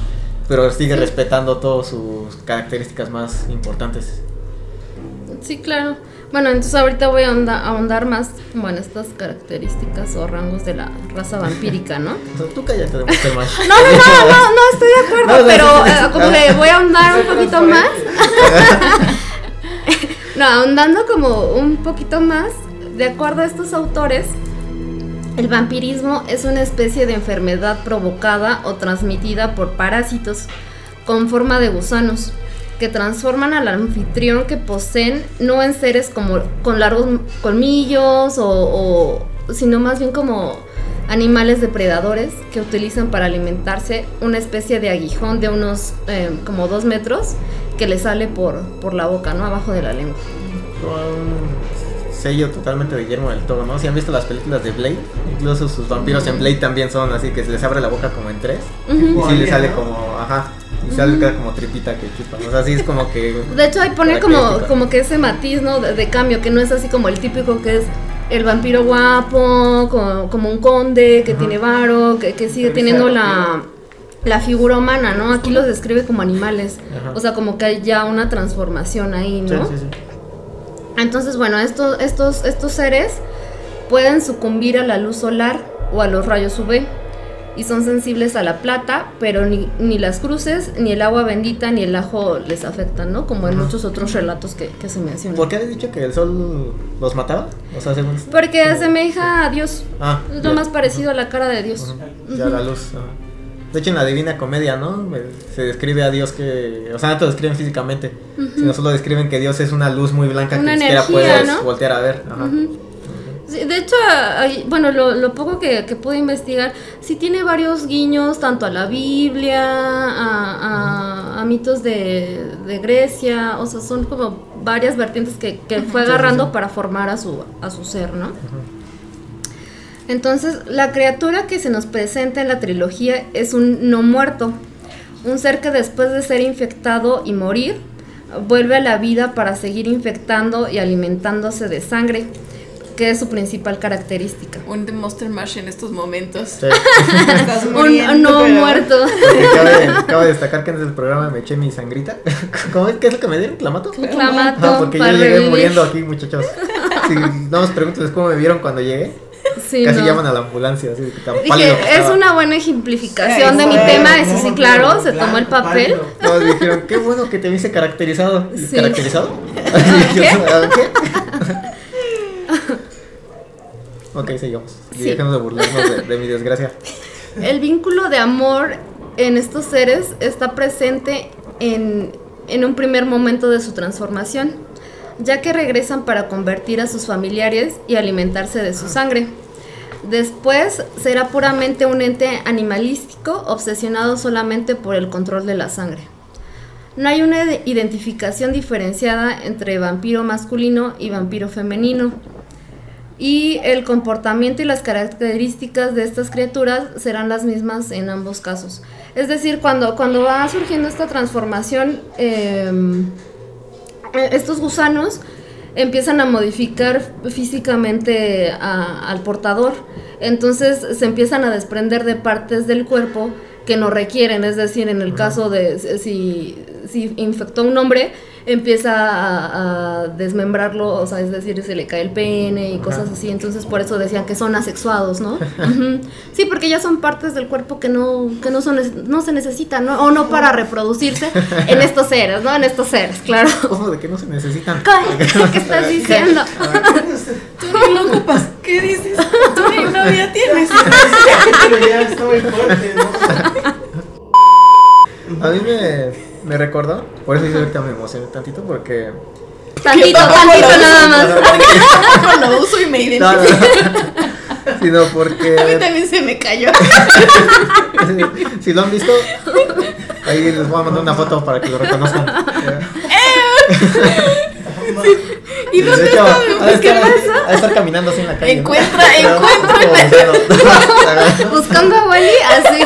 S1: pero sigue respetando todas sus características más importantes.
S3: Sí, claro. Bueno, entonces ahorita voy a ahonda- ahondar más como en estas características o rangos de la raza vampírica, ¿no?
S1: Tú cállate de Monster Mash.
S3: No, no, no, no, no, estoy de acuerdo,
S1: No, no,
S3: pero eh, como que voy a ahondar un poquito más. Ahondando como un poquito más, de acuerdo a estos autores, el vampirismo es una especie de enfermedad provocada o transmitida por parásitos con forma de gusanos que transforman al anfitrión que poseen no en seres como con largos colmillos o- sino más bien como animales depredadores que utilizan para alimentarse una especie de aguijón de unos eh, como dos metros que le sale por, por la boca, ¿no? Abajo de la lengua.
S1: un sello totalmente de Guillermo del Toro, ¿no? Si han visto las películas de Blade, incluso sus vampiros en Blade también son así que se les abre la boca como en tres y sí le sale como, ajá, y sale queda como tripita que chupan, o sea, sí es como que
S3: De hecho, ahí pone como, como que ese matiz, ¿no? De, de cambio, que no es así como el típico que es el vampiro guapo, como, como un conde que tiene varo, que, que sigue teniendo la, la figura humana, ¿no? Aquí los describe como animales.
S1: Ajá.
S3: O sea, como que hay ya una transformación ahí, ¿no?
S1: Sí, sí, sí.
S3: Entonces, bueno, estos, estos, estos seres pueden sucumbir a la luz solar o a los rayos UV y son sensibles a la plata, pero ni, ni las cruces, ni el agua bendita, ni el ajo les afectan, ¿no? Como en
S1: Ajá.
S3: muchos otros relatos que, que se mencionan.
S1: ¿Por qué habéis dicho que el sol los mataba? O sea, según
S3: Porque asemeja a Dios.
S1: Ah,
S3: Es lo
S1: ya.
S3: más parecido a la cara de Dios.
S1: Ya la luz. De hecho, en la Divina Comedia, ¿no? Eh, Se describe a Dios que. O sea, no te lo describen físicamente, sino solo describen que Dios es una luz muy blanca
S3: Una
S1: que ni siquiera puedes
S3: ¿no?
S1: voltear a ver. Ajá.
S3: Sí, de hecho, bueno, lo, lo poco que, que pude investigar, sí tiene varios guiños tanto a la Biblia, a, a- a mitos de, de Grecia, o sea, son como varias vertientes que, que fue
S1: sí,
S3: agarrando
S1: sí.
S3: para formar a su, a su ser, ¿no? Entonces, la criatura que se nos presenta en la trilogía es un no muerto, un ser que después de ser infectado y morir, vuelve a la vida para seguir infectando y alimentándose de sangre, que es su principal característica.
S2: Un The Monster Mash en estos momentos.
S1: Sí.
S2: Estás
S3: Un no
S2: pero-
S3: muerto.
S1: Cabe, cabe destacar que antes del programa me eché mi sangrita. ¿Cómo es? ¿Qué es lo que me dieron? ¿Clamato?
S3: Clamato
S1: Ah, porque yo llegué
S3: revivir.
S1: muriendo aquí, muchachos. Si no os pregúntenles cómo me vieron cuando llegué.
S3: Sí,
S1: Casi
S3: no.
S1: llaman a la ambulancia, así tan
S3: Dije, es una buena ejemplificación de mi
S4: Ay,
S3: tema, eso sí,
S4: no,
S3: claro, se tomó el papel.
S4: pálido.
S1: No, dijeron, qué bueno que te viste caracterizado. ¿Y
S3: Sí.
S1: ¿Caracterizado?
S3: ¿Qué?
S1: ¿Qué? ok, sigamos. Y
S3: Sí.
S1: dejemos de burlarnos de, de mi desgracia.
S3: El vínculo de amor en estos seres está presente en, en un primer momento de su transformación, ya que regresan para convertir a sus familiares y alimentarse de su sangre. Después será puramente un ente animalístico obsesionado solamente por el control de la sangre. No hay una de- identificación diferenciada entre vampiro masculino y vampiro femenino. Y el comportamiento y las características de estas criaturas serán las mismas en ambos casos. Es decir, cuando, cuando va surgiendo esta transformación, em, estos gusanos empiezan a modificar físicamente a- al portador. Entonces se empiezan a desprender de partes del cuerpo que no requieren. Es decir, en el caso de si, si infectó un hombre, empieza a, a desmembrarlo, o sea, es decir, se le cae el pene y cosas
S1: Ajá.
S3: así. Entonces por eso decían que son asexuados, ¿no? Sí, porque ya son partes del cuerpo que no, que no, son, neces- no se necesitan, ¿no? O no para reproducirse en estos seres, ¿no? En estos seres, claro.
S1: ¿Cómo de que no se necesitan?
S3: ¿Qué estás diciendo?
S2: Tú ni lo ocupas. ¿Qué dices? Tú ni novia tienes.
S4: Pero ya está muy fuerte, ¿no?
S1: A mí me, me recordó, por eso yo ahorita me emocioné tantito porque...
S3: Tantito, tantito nada
S1: No,
S3: más.
S1: no,
S2: lo uso y me
S1: no,
S2: identifico.
S1: no, sino
S2: A mí
S1: porque
S2: también se me cayó.
S1: si lo han visto, ahí les voy a mandar una foto para que lo reconozcan.
S2: ¿Y
S1: De
S2: dónde
S1: hecho,
S2: está?
S1: estar, ha de estar caminando así en la calle. ¿no?
S2: Encuentra,
S1: Pero,
S2: encuentra.
S3: Buscando a Wally, así.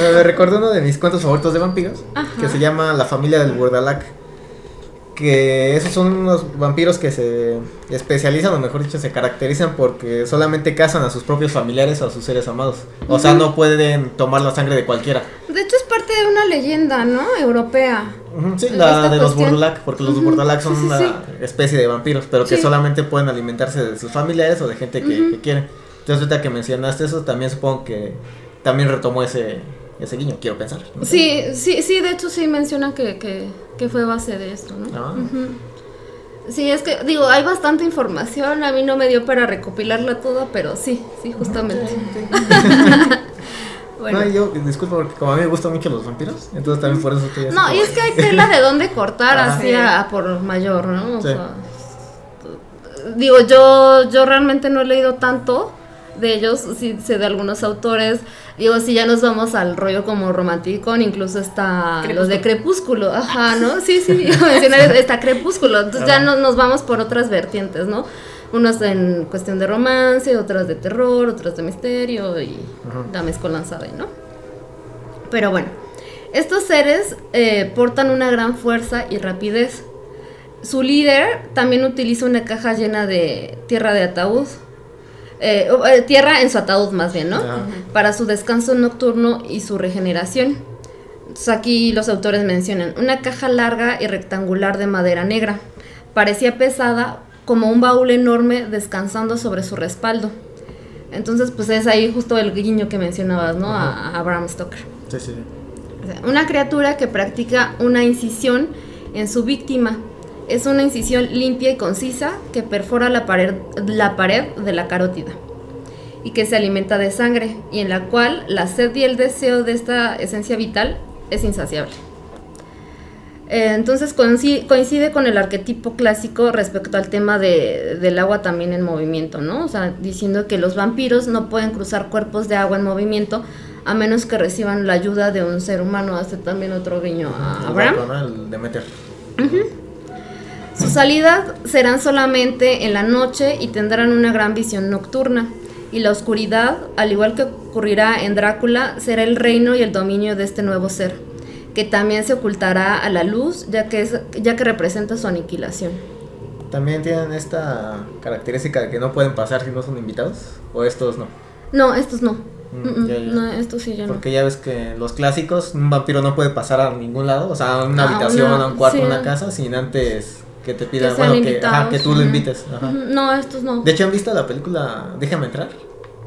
S1: Me me recordó uno de mis cuentos favoritos de vampiros, que se llama La familia del Burdalac. Que esos son unos vampiros que se especializan, o mejor dicho, se caracterizan porque solamente cazan a sus propios familiares o a sus seres amados. O sea, no pueden tomar la sangre de cualquiera.
S3: De hecho, es parte de una leyenda, ¿no? Europea.
S1: Sí, la de los. Burdalac, porque los
S3: Ujú,
S1: Burdalac son
S3: sí, sí,
S1: una
S3: sí.
S1: especie de vampiros, pero que solamente pueden alimentarse de sus familiares o de gente que quieren. Entonces, ahorita que mencionaste eso, también supongo que también retomó ese, ese guiño, quiero pensar. ¿no?
S3: Sí, sí, sí, de hecho sí mencionan que, que, que fue base de esto, ¿no?
S1: Ah.
S3: Sí, es que, digo, hay bastante información, a mí no me dio para recopilarla toda, pero sí, sí, justamente. bueno.
S1: No, yo, disculpa, porque como a mí me gustan mucho los vampiros, entonces también por eso estoy.
S3: No,
S1: como-
S3: y es que hay tela de dónde cortar
S1: Ajá.
S3: así
S2: Sí.
S3: a, a por mayor, ¿no? O
S1: Sí.
S3: sea, digo, yo, yo realmente no he leído tanto de ellos, sí sé de algunos autores. Digo, si ya nos vamos al rollo como romántico, incluso está los de Crepúsculo, ajá, ¿no? Sí, sí, mencionar, está Crepúsculo, entonces ya no, nos vamos por otras vertientes, ¿no? Unos en cuestión de romance, otras de terror, otras de misterio y
S1: Ajá.
S3: la mezcolanza de, ¿no? Pero bueno, estos seres eh, portan una gran fuerza y rapidez. Su líder también utiliza una caja llena de tierra de ataúd. Eh, eh, tierra en su ataúd más bien, ¿no?
S1: Ajá.
S3: Para su descanso nocturno y su regeneración. Entonces aquí los autores mencionan una caja larga y rectangular de madera negra. Parecía pesada como un baúl enorme descansando sobre su respaldo. Entonces pues es ahí justo el guiño que mencionabas, ¿no? A, a Bram Stoker.
S1: Sí, sí,
S3: Una criatura que practica una incisión en su víctima. Es una incisión limpia y concisa que perfora la pared, la pared de la carótida y que se alimenta de sangre y en la cual la sed y el deseo de esta esencia vital es insaciable. Eh, Entonces coincide, coincide con el arquetipo clásico respecto al tema de- del agua también en movimiento, ¿no? O sea, diciendo que los vampiros no pueden cruzar cuerpos de agua en movimiento a menos que reciban la ayuda de un ser humano. Hace también otro guiño a
S1: El
S3: Abraham.
S1: barco, ¿no? El Demeter.
S3: Sus salidas serán solamente en la noche y tendrán una gran visión nocturna. Y la oscuridad, al igual que ocurrirá en Drácula, será el reino y el dominio de este nuevo ser, que también se ocultará a la luz, ya que, es, ya que representa su aniquilación.
S1: También tienen esta característica de que no pueden pasar si no son invitados, o estos no.
S3: No, estos no.
S1: Mm, ya, ya.
S3: No, estos sí ya no.
S1: Porque ya ves que los clásicos, un vampiro no puede pasar a ningún lado, o sea, a una
S3: A
S1: habitación,
S3: una-
S1: a un cuarto,
S3: sí.
S1: a una casa, sin antes que te pidan,
S3: sean
S1: bueno, que, ajá, que tú lo invites. Ajá.
S3: No, estos no.
S1: De hecho, ¿han visto la película Déjame entrar?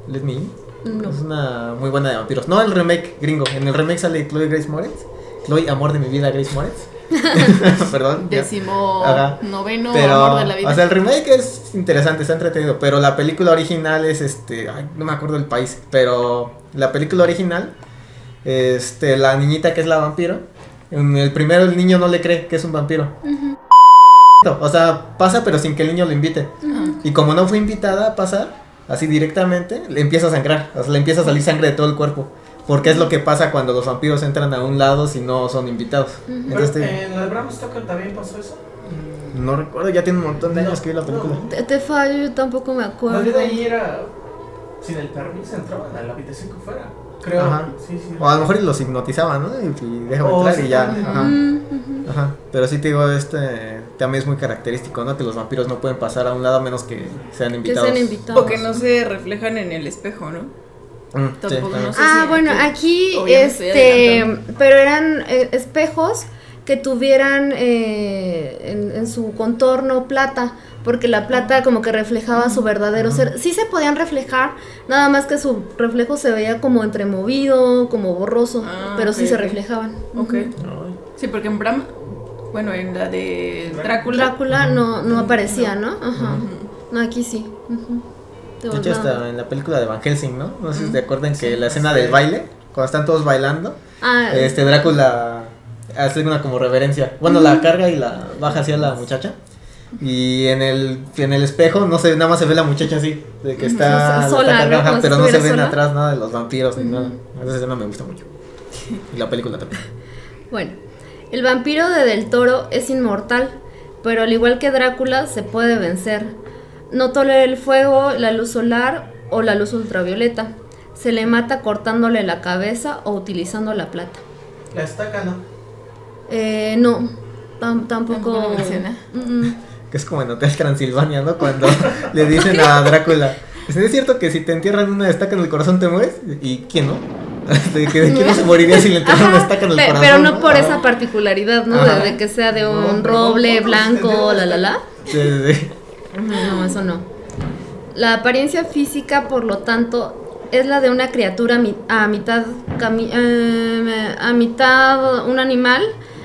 S1: Let me in.
S3: No.
S1: Es una muy buena de vampiros. No el remake gringo. En el remake sale Chloe Grace Moretz. Chloe, amor de mi vida, Grace Moretz. Perdón.
S2: Décimo
S1: Ajá.
S2: noveno
S1: Pero,
S2: amor de la vida.
S1: o sea, el remake es interesante, está entretenido. Pero la película original es este. Ay, no me acuerdo el país. Pero la película original, este, la niñita que es la vampiro. En el primero el niño no le cree que es un vampiro. O sea, pasa pero sin que el niño lo invite. Y como no fue invitada a pasar, así directamente, le empieza a sangrar. O sea, le empieza a salir sangre de todo el cuerpo. Porque es lo que pasa cuando los vampiros entran a un lado si no son invitados.
S4: Pero,
S1: Entonces, te-
S4: ¿En la de Bram Stoker también pasó eso?
S1: no recuerdo, ya tiene un montón de años que vi la película.
S4: No,
S3: Te, te fallo, yo tampoco me acuerdo.
S4: bien ahí era. Sin el permiso entraban a la habitación que fuera. Creo.
S1: Ajá.
S4: Sí, sí.
S1: O a lo mejor los hipnotizaban, ¿no? Y, y déjame
S4: Oh,
S1: entrar
S4: sí,
S1: y ya. Ajá. Ajá. Pero sí te digo, este también es muy característico, ¿no? Que los vampiros no pueden pasar a un lado a menos que sean
S3: Que
S1: invitados.
S3: sean invitados.
S2: O que no se reflejan en el espejo, ¿no?
S1: Mm, sí,
S2: Tampoco,
S1: también.
S2: no sé.
S3: Ah,
S2: si
S3: bueno,
S2: aquí-
S3: este, pero eran eh, espejos que tuvieran eh, en, en su contorno plata, porque la plata como que reflejaba su verdadero ser. Sí se podían reflejar, nada más que su reflejo se veía como entremovido, como borroso,
S2: Ah,
S3: pero sí se reflejaban.
S2: Ok. Sí, porque en Bram, bueno, en la de Drácula.
S3: Drácula no, no aparecía, ¿no? Ajá. No, aquí sí. Ujú.
S1: De hecho, hasta en la película de Van Helsing, ¿no? No sé si te acuerdan que la escena del baile, cuando están todos bailando,
S3: Ah,
S1: este Drácula hace una como reverencia. Bueno, la carga y la baja hacia la muchacha. Y en el, en el espejo, no se nada más se ve la muchacha así, de que está, la
S3: Sola, ¿no? si
S1: pero no se ven
S3: sola.
S1: atrás nada de los vampiros ni nada. Esa escena me gusta mucho. Y la película también.
S3: Bueno, el vampiro de Del Toro es inmortal, pero al igual que Drácula se puede vencer. No tolera el fuego, la luz solar o la luz ultravioleta. Se le mata cortándole la cabeza o utilizando la plata.
S4: La estaca, ¿no?
S3: Eh, no, tam- tampoco.
S2: Menciona.
S3: Mm, mm.
S1: Que es como en Hotel Transilvania, ¿no? Cuando le dicen a Drácula, ¿es cierto que si te entierran una estaca en el corazón te mueres? ¿Y quién no? ¿De, que, ¿de quién no se moriría si le entierran una estaca en el corazón?
S3: pero no por esa particularidad, ¿no?
S1: Ajá.
S3: De, que sea de un
S4: No,
S3: roble
S4: ¿cómo se
S3: blanco, la la la.
S1: Sí, sí, sí.
S3: No, eso no. La apariencia física, por lo tanto, es la de una criatura a mitad eh, a mitad un animal,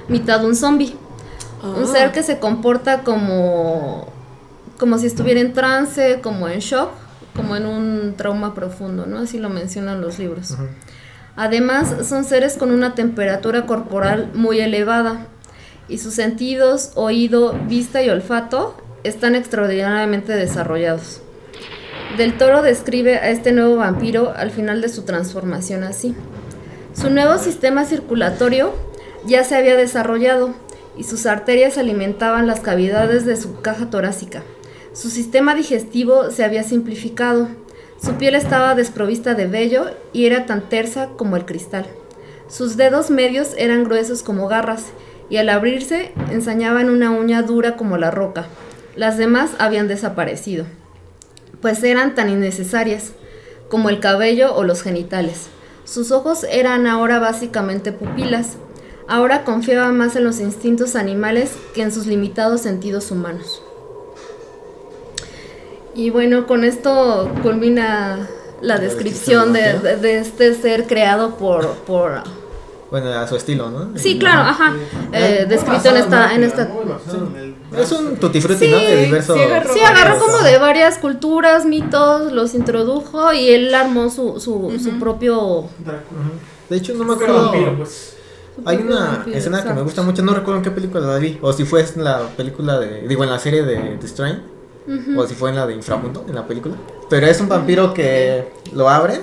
S3: mitad un zombie. Un
S2: Ah.
S3: ser que se comporta como como si estuviera en trance, como en shock, como en un trauma profundo, ¿no? Así lo mencionan los libros. Además, son seres con una temperatura corporal muy elevada y sus sentidos, oído, vista y olfato están extraordinariamente desarrollados. Del Toro describe a este nuevo vampiro al final de su transformación así. Su nuevo sistema circulatorio ya se había desarrollado y sus arterias alimentaban las cavidades de su caja torácica. Su sistema digestivo se había simplificado. Su piel estaba desprovista de vello y era tan tersa como el cristal. Sus dedos medios eran gruesos como garras y al abrirse ensañaban una uña dura como la roca. Las demás habían desaparecido, pues eran tan innecesarias como el cabello o los genitales. Sus ojos eran ahora básicamente pupilas. Ahora confiaba más en los instintos animales que en sus limitados sentidos humanos. Y bueno, con esto culmina la descripción de, de- de este ser creado por, por
S1: Bueno, a su estilo, ¿no?
S3: Sí, claro, ajá. Eh, descrito en esta, en esta.
S1: Es un tutti frutti,
S3: Sí,
S1: ¿no? De diversos.
S2: sí agarró
S3: Sí, agarró como de varias culturas, mitos, los introdujo y él armó su, su, su propio.
S1: De hecho, no me acuerdo.
S4: vampiro, pues.
S1: Hay una escena que me gusta mucho, no recuerdo en qué película la vi, o si fue en la película de, digo, en la serie de The Strain, o si fue en la de Inframundo, en la película. Pero es un vampiro que lo abren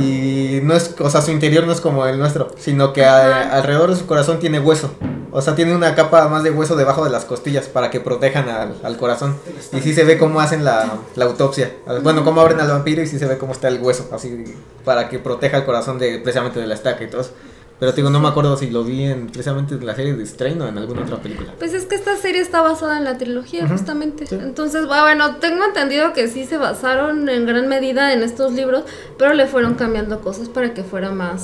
S1: y no es, o sea, su interior no es como el nuestro, sino que a- alrededor de su corazón tiene hueso. O sea, tiene una capa más de hueso debajo de las costillas para que protejan al, al corazón. Y sí se ve cómo hacen la, la autopsia. Bueno, cómo abren al vampiro y sí se ve cómo está el hueso, así para que proteja el corazón de precisamente de la estaca y todo eso. Pero te digo, no me acuerdo si lo vi en, precisamente en la serie de Strain o en alguna otra película.
S3: Pues es que esta serie está basada en la trilogía, justamente.
S1: sí.
S3: Entonces, bu- bueno, tengo entendido que sí se basaron en gran medida en estos libros, pero le fueron cambiando cosas para que fuera más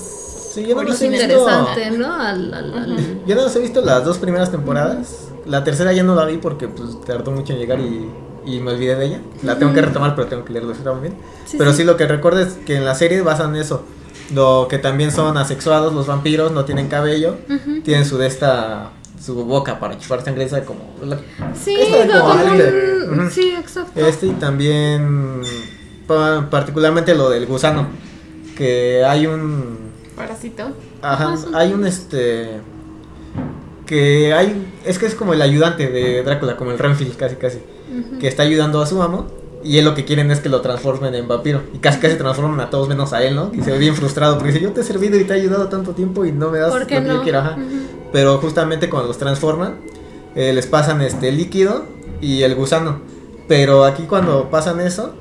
S1: Sí, yo no
S3: más
S1: he visto-
S3: interesante, ¿no? Al, al- al-
S1: Yo no los he visto las dos primeras temporadas. La tercera ya no la vi porque pues tardó mucho en llegar y, y me olvidé de ella. La tengo que retomar, pero tengo que leerlo también.
S3: Sí,
S1: pero
S3: sí.
S1: sí. lo que recuerdo es que en la serie basan eso. Lo que también son asexuados, los vampiros, no tienen cabello, tienen su de esta su boca para chupar sangre esa como la-
S3: Sí, como un- sí, exacto.
S1: este y también pa- particularmente lo del gusano que hay un
S2: Parásito.
S1: Ajá, hay un este que hay es que es como el ayudante de Drácula, como el Renfield casi casi, que está ayudando a su amo y él lo que quieren es que lo transformen en vampiro y casi casi transforman a todos menos a él, ¿no? Y se ve bien frustrado porque dice, "Yo te he servido y te he ayudado tanto tiempo y no me das
S3: ¿Por
S1: lo que
S3: no?
S1: yo quiero", ajá.
S3: Ujú.
S1: Pero justamente cuando los transforman eh, les pasan este líquido y el gusano. Pero aquí cuando pasan eso,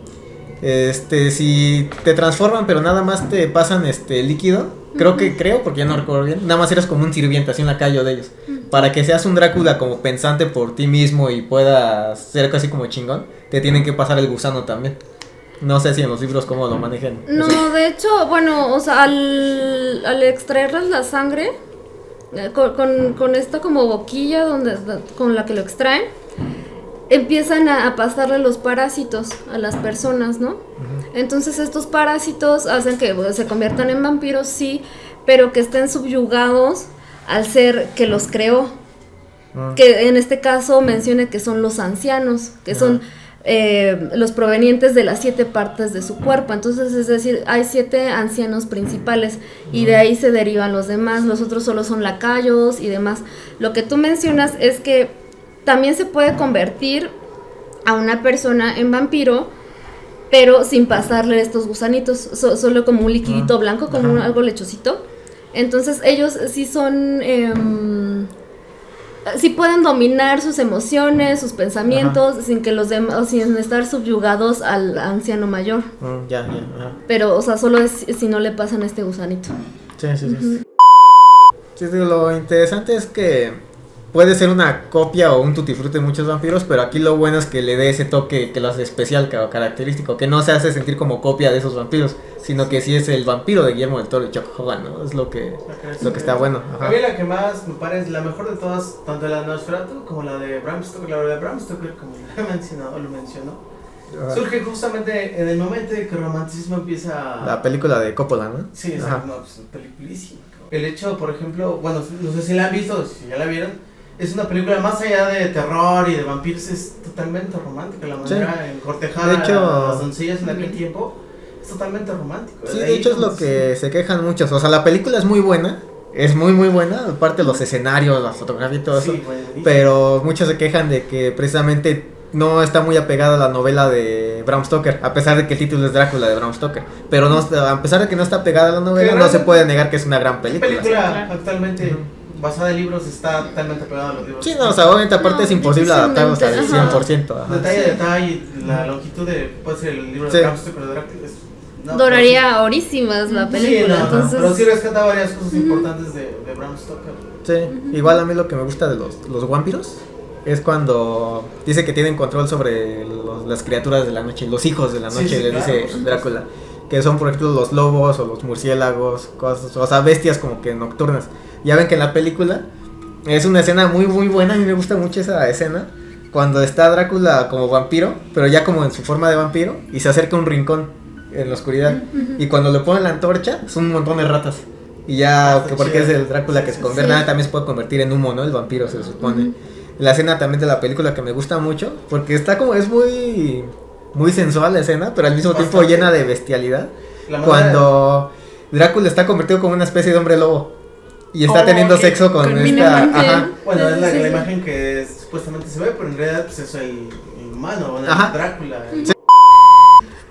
S1: este, si te transforman, pero nada más te pasan este líquido, creo que creo, porque ya no recuerdo bien, nada más eres como un sirviente, así en la calle de ellos. Para que seas un Drácula como pensante por ti mismo y puedas ser casi como chingón, te tienen que pasar el gusano también. No sé si en los libros cómo lo manejen. eso.
S3: No, de hecho, bueno, o sea, al, al extraerles la sangre, eh, con, con, con esta como boquilla donde, con la que lo extraen, empiezan a, a pasarle los parásitos a las personas, ¿no? Entonces estos parásitos hacen que bueno, se conviertan en vampiros, sí, pero que estén subyugados al ser que los creó.
S1: Mm.
S3: Que en este caso mencione que son los ancianos, que son eh, los provenientes de las siete partes de su cuerpo. Entonces, es decir, hay siete ancianos principales y de ahí se derivan los demás. Los otros solo son lacayos y demás. Lo que tú mencionas es que también se puede convertir a una persona en vampiro, pero sin pasarle estos gusanitos, so- solo como un liquidito
S1: Ah,
S3: blanco, como un- algo lechosito. Entonces ellos sí son... em, sí pueden dominar sus emociones, sus pensamientos, sin que los demás, sin estar subyugados al anciano mayor.
S1: Mm, ya, ya, ajá.
S3: Pero, o sea, solo es si no le pasan este gusanito.
S1: Sí, sí, sí. Sí, lo interesante es que puede ser una copia o un tutti frutti de muchos vampiros, pero aquí lo bueno es que le dé ese toque que lo hace especial, ca- característico, que no se hace sentir como copia de esos vampiros, sino que sí es el vampiro de Guillermo del Toro y Chuck Hogan, ¿no? Es lo que, lo que está bueno.
S4: A
S1: Ajá.
S4: mí la que más me parece la mejor de todas, tanto la de Nosferatu como la de Bram Stoker, la de Bram Stoker, como lo he mencionado, lo mencionó,
S1: Ajá.
S4: surge justamente en el momento en que el romanticismo empieza
S1: La película de Coppola, ¿no?
S4: Sí, exacto, no, pues peliculísima. El hecho, por ejemplo, bueno, no sé si la han visto, si ya la vieron, es una película más allá de terror y de vampiros, es totalmente romántica. La
S1: Sí.
S4: manera en cortejar
S1: De hecho-
S4: a las doncellas en aquel tiempo es totalmente romántico.
S1: Sí,
S4: De
S1: hecho es lo que se quejan muchos. O sea, la película es muy buena, es muy, muy buena, aparte los escenarios, la fotografía y todo eso.
S4: Sí, buenísimo.
S1: Pero muchos se quejan de que precisamente no está muy apegada a la novela de Bram Stoker, a pesar de que el título es Drácula de Bram Stoker. Pero no, a pesar de que no está pegada a la novela, no se puede negar que es una gran
S4: La
S1: película.
S4: película actualmente. Basada en libros está totalmente pegada a los libros.
S1: Sí, no, o sea, obviamente aparte
S3: No,
S1: es imposible adaptarlos al
S3: difícilmente, ajá.
S1: 100%. ajá.
S4: Detalle a detalle, la longitud de, puede ser el libro
S1: Sí.
S4: de es- no,
S3: Duraría horísimas la
S4: Sí,
S3: película,
S4: no, no,
S3: entonces...
S4: pero sí rescata varias cosas importantes de, de Bram Stoker.
S1: Sí, igual a mí lo que me gusta de los, los vampiros es cuando dice que tienen control sobre los- las criaturas de la noche, los hijos de la
S4: Sí,
S1: noche,
S4: sí,
S1: les
S4: claro,
S1: dice. Drácula. Que son, por ejemplo, los lobos o los murciélagos, cosas, o sea, bestias como que nocturnas. Ya ven que en la película es una escena muy, muy buena, a mí me gusta mucho esa escena. Cuando está Drácula como vampiro, pero ya como en su forma de vampiro, y se acerca a un rincón en la oscuridad. Y cuando le ponen la antorcha, son un montón de ratas. Y ya, que porque es el Drácula que se convierte,
S3: sí.
S1: también se puede convertir en humo, ¿no? El vampiro se supone. La escena también de la película que me gusta mucho, porque está como, es muy, muy sensual la escena, pero al mismo tiempo
S4: Bastante.
S1: llena de bestialidad.
S4: La
S1: Cuando Drácula está convertido como una especie de hombre lobo. Y está
S2: Oh,
S1: teniendo sexo con esta... Ajá.
S4: Bueno, es la,
S3: Sí,
S4: la
S3: sí.
S4: imagen que supuestamente se ve, pero en realidad pues, es el, el humano, ¿no?
S1: Ajá.
S4: Drácula.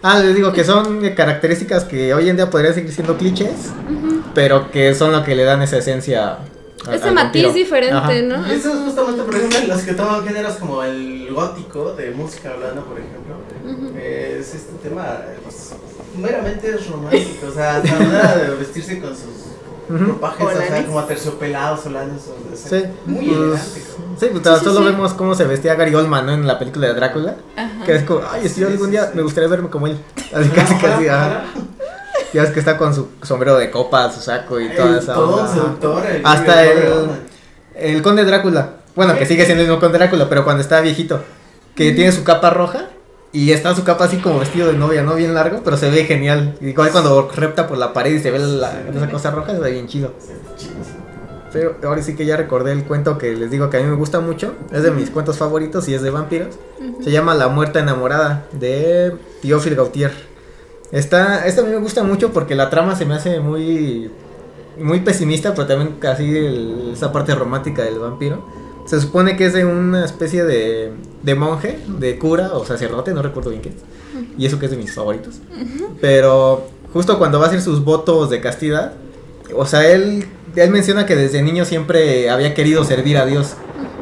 S1: Ah, les digo que son características que hoy en día podrían seguir siendo clichés, pero que son lo que le dan esa esencia. a-
S3: Ese matiz
S1: vampiro.
S3: diferente,
S1: Ajá.
S3: ¿no?
S4: Y eso es justamente, por ejemplo, los que toman géneros como el gótico de música hablando, por ejemplo. es este tema, pues, meramente es romántico. O sea, la manera de vestirse con sus
S1: Ujú.
S4: ropajes, o sea, como aterciopelados, olanes, o sea,
S1: Sí.
S4: muy
S1: Pues,
S4: elegante.
S1: Sí, pues tan
S2: sí,
S1: solo
S2: sí.
S1: vemos cómo se vestía Gary Oldman, ¿no? En la película de Drácula.
S2: Ajá.
S1: Que es como, ay, si yo
S4: Sí,
S1: algún
S4: sí,
S1: día
S4: sí.
S1: me gustaría verme como él. Así casi, casi,
S4: Ajá.
S1: Ya ves que está con su sombrero de copa, su saco y toda
S4: El
S1: esa
S4: todo
S1: onda,
S4: seductor. el
S1: Hasta el-
S4: Oldman.
S1: El conde Drácula. Bueno, que sigue siendo el mismo conde Drácula, pero cuando está viejito. Que tiene su capa roja. Y está su capa así como vestido de novia, ¿no? Bien largo, pero se ve genial. Y igual cuando repta por la pared y se ve la, esa cosa roja, se ve bien chido. Pero ahora sí que ya recordé el cuento que les digo que a mí me gusta mucho. Es de mis cuentos favoritos y es de vampiros. Se llama La muerta enamorada de Teófilo Gautier. Está, este a mí me gusta mucho porque la trama se me hace muy, muy pesimista, pero también casi el- esa parte romántica del vampiro. Se supone que es de una especie de, de monje, de cura o sacerdote, no recuerdo bien qué es. Y eso que es de mis favoritos. Pero justo cuando va a hacer sus votos de castidad, o sea, él, él menciona que desde niño siempre había querido servir a Dios.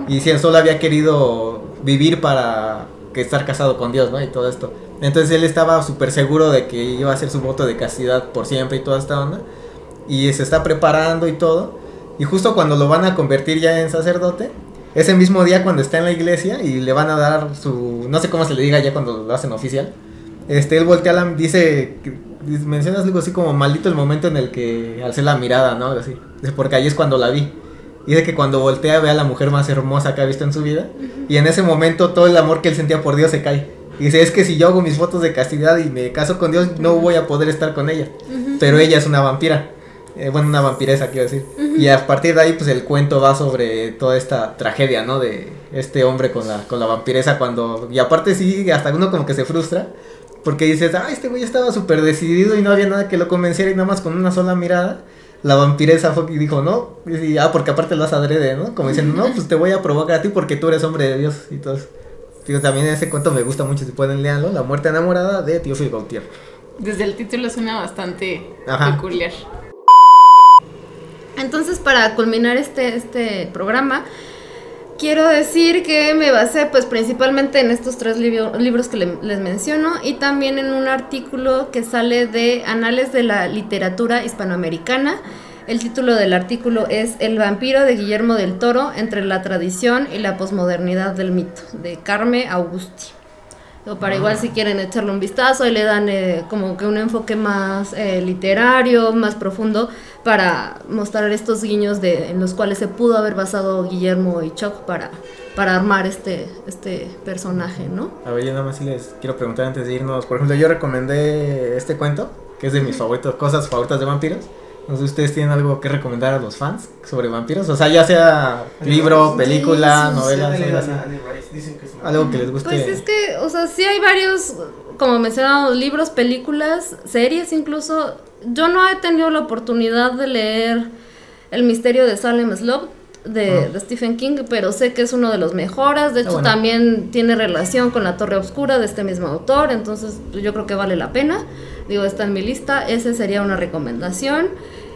S1: Y si él solo había querido vivir para que estar casado con Dios, ¿no? Y todo esto. Entonces él estaba súper seguro de que iba a hacer su voto de castidad por siempre y toda esta onda. Y se está preparando y todo. Y justo cuando lo van a convertir ya en sacerdote, ese mismo día cuando está en la iglesia y le van a dar su, no sé cómo se le diga ya cuando lo hacen oficial, este, él voltea la, dice, mencionas algo así como maldito el momento en el que alcé la mirada, ¿no? Así. Porque ahí es cuando la vi. Dice que cuando voltea ve a la mujer más hermosa que ha visto en su vida. Y en ese momento todo el amor que él sentía por Dios se cae. Y dice, es que si yo hago mis fotos de castidad y me caso con Dios, no voy a poder estar con ella. Pero ella es una vampira. Eh, bueno, una vampiresa, quiero decir. Y a partir de ahí, pues el cuento va sobre toda esta tragedia, ¿no? De este hombre con la, con la vampiresa cuando... Y aparte sí, hasta uno como que se frustra. Porque dices, ah, este güey estaba súper decidido y no había nada que lo convenciera y nada más con una sola mirada. La vampiresa fue y dijo, no, y, ah, porque aparte lo has adrede, ¿no? Como diciendo, no, pues te voy a provocar a ti porque tú eres hombre de Dios y todo. Digo, también ese cuento me gusta mucho, si pueden leerlo, La muerte enamorada de Teófilo Gautier.
S2: Desde el título suena bastante
S1: Ajá.
S2: peculiar.
S3: Entonces, para culminar este, este programa, quiero decir que me basé pues principalmente en estos tres libro- libros que le- les menciono y también en un artículo que sale de Anales de la Literatura Hispanoamericana. El título del artículo es El vampiro de Guillermo del Toro entre la tradición y la posmodernidad del mito, de Carme Augusti. O para igual si quieren echarle un vistazo y le dan eh, como que un enfoque más eh, literario, más profundo para mostrar estos guiños de, en los cuales se pudo haber basado Guillermo y Chuck para, para armar este, este personaje, ¿no?
S1: A ver, yo nada más sí les quiero preguntar antes de irnos. Por ejemplo, yo recomendé este cuento, que es de mis favoritos, cosas favoritas de vampiros. No sé si ustedes tienen algo que recomendar a los fans sobre vampiros. O sea, ya sea libro, película,
S4: Sí, sí,
S1: novela,
S4: sí, dicen que es
S1: algo que les guste.
S3: Pues es que, o sea, sí hay varios, como mencionamos, libros, películas, series incluso. Yo no he tenido la oportunidad de leer El misterio de Salem Slot de,
S1: Ah.
S3: de Stephen King, pero sé que es uno de los mejores. De
S1: Está
S3: hecho,
S1: bueno.
S3: también tiene relación con La Torre Oscura de este mismo autor, entonces yo creo que vale la pena. Digo, está en mi lista, ese sería una recomendación.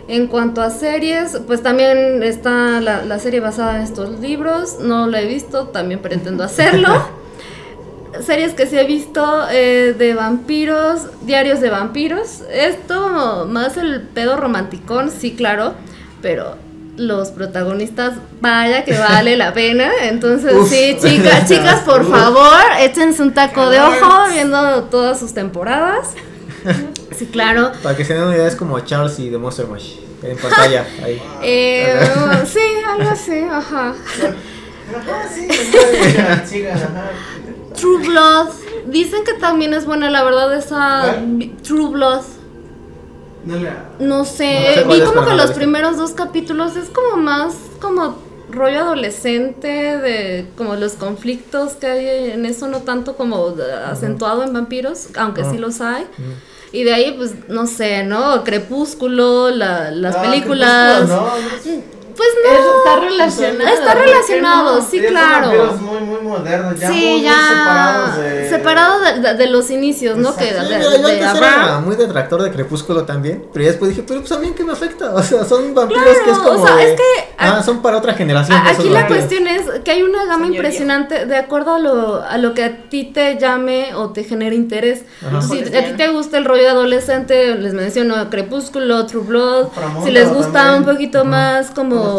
S3: En cuanto a series, pues también está la, la serie basada en estos libros. No la he visto, también pretendo hacerlo. series que sí he visto eh, de vampiros, diarios de vampiros. Esto más el pedo romanticón, sí, claro, pero los protagonistas, vaya que vale la pena. Entonces,
S1: Uf.
S3: sí, chicas, chicas, por favor, échense un taco de ojo viendo todas sus temporadas. Sí, claro.
S1: Para que se den una idea, es como Charles y The Monster Mash en pantalla. Ahí.
S3: Eh, sí, algo así, ajá. True Blood. Dicen que también es buena, la verdad, esa True Blood.
S4: No
S3: sé,
S1: No sé cuál
S3: vi como que los primeros dos capítulos es como más como rollo adolescente de como los conflictos que hay en eso, no tanto como acentuado en vampiros, aunque sí
S1: Ajá.
S3: los hay. Y de ahí, pues, no sé, ¿no? Crepúsculo, la- las
S4: Ah,
S3: películas.
S4: Crepúsculo, no, no.
S3: Pues no.
S2: Está relacionado.
S3: Está relacionado, sí,
S4: son
S3: claro.
S4: vampiros muy, muy modernos, ya
S3: sí,
S4: muy, muy
S3: ya
S4: separados de...
S3: separado de, de- de los inicios, ¿no? Que de, de- de
S1: era muy detractor de Crepúsculo también, pero ya después dije, pero pues a mí qué me afecta, o sea, son vampiros
S3: Claro,
S1: que es como
S3: o sea,
S1: de-
S3: es que
S1: ah, son para otra generación.
S3: A- Aquí la
S1: vampiros.
S3: cuestión es que hay una gama
S2: Señoría.
S3: impresionante de acuerdo a lo, a lo que a ti te llame o te genere interés.
S1: Ajá.
S3: Si a ti te gusta el rollo adolescente, les menciono Crepúsculo, True Blood. Si les gusta
S4: también.
S3: un poquito más como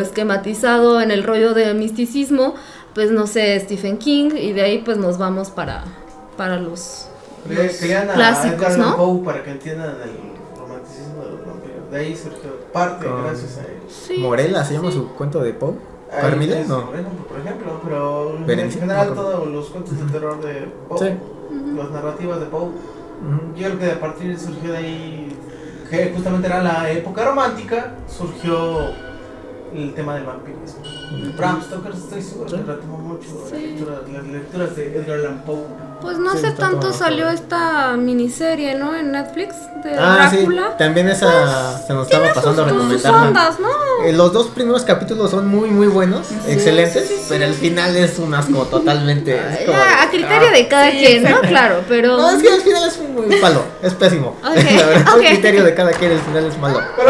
S3: esquematizado en el rollo de misticismo, pues no sé, Stephen King y de ahí pues nos vamos para, para los... Los
S4: a
S3: clásicos,
S4: Allan
S3: ¿no?
S4: Poe para que entiendan el romanticismo de los vampiros. De ahí surgió parte
S1: Con-
S4: gracias a él.
S3: Sí, sí,
S1: se llama
S3: sí.
S1: su cuento de Poe.
S4: Es,
S1: No.
S4: Por ejemplo, por ejemplo, pero en general
S1: no
S4: todos los cuentos de terror de Poe,
S1: Sí.
S4: las narrativas de Poe,
S1: Ujú.
S4: yo creo que a partir surgió de ahí, que justamente era la época romántica, surgió el tema del vampirismo. Bram Stoker estoy seguro
S1: Sí.
S4: que retomó mucho
S3: Sí.
S4: las, lecturas, las lecturas de Edgar Allan Poe.
S3: Pues no
S1: Sí,
S3: hace
S1: está
S3: tanto salió esta miniserie, ¿no? En Netflix de
S1: Ah, sí,
S3: Drácula.
S1: también esa se nos estaba pasando a
S3: Sus
S1: recomendarla.
S3: ondas, ¿no?
S1: Eh, los dos primeros capítulos son muy muy buenos, excelentes, pero el final es un asco totalmente. es como
S3: Ya, a
S1: de-
S3: criterio
S1: ah.
S3: de cada
S2: Sí,
S3: quien, ¿no? Claro, pero.
S1: No, es que el final es muy palo, es pésimo.
S3: Ok,
S1: La verdad,
S3: ok.
S1: el criterio de cada quien, el final es malo.
S4: Pero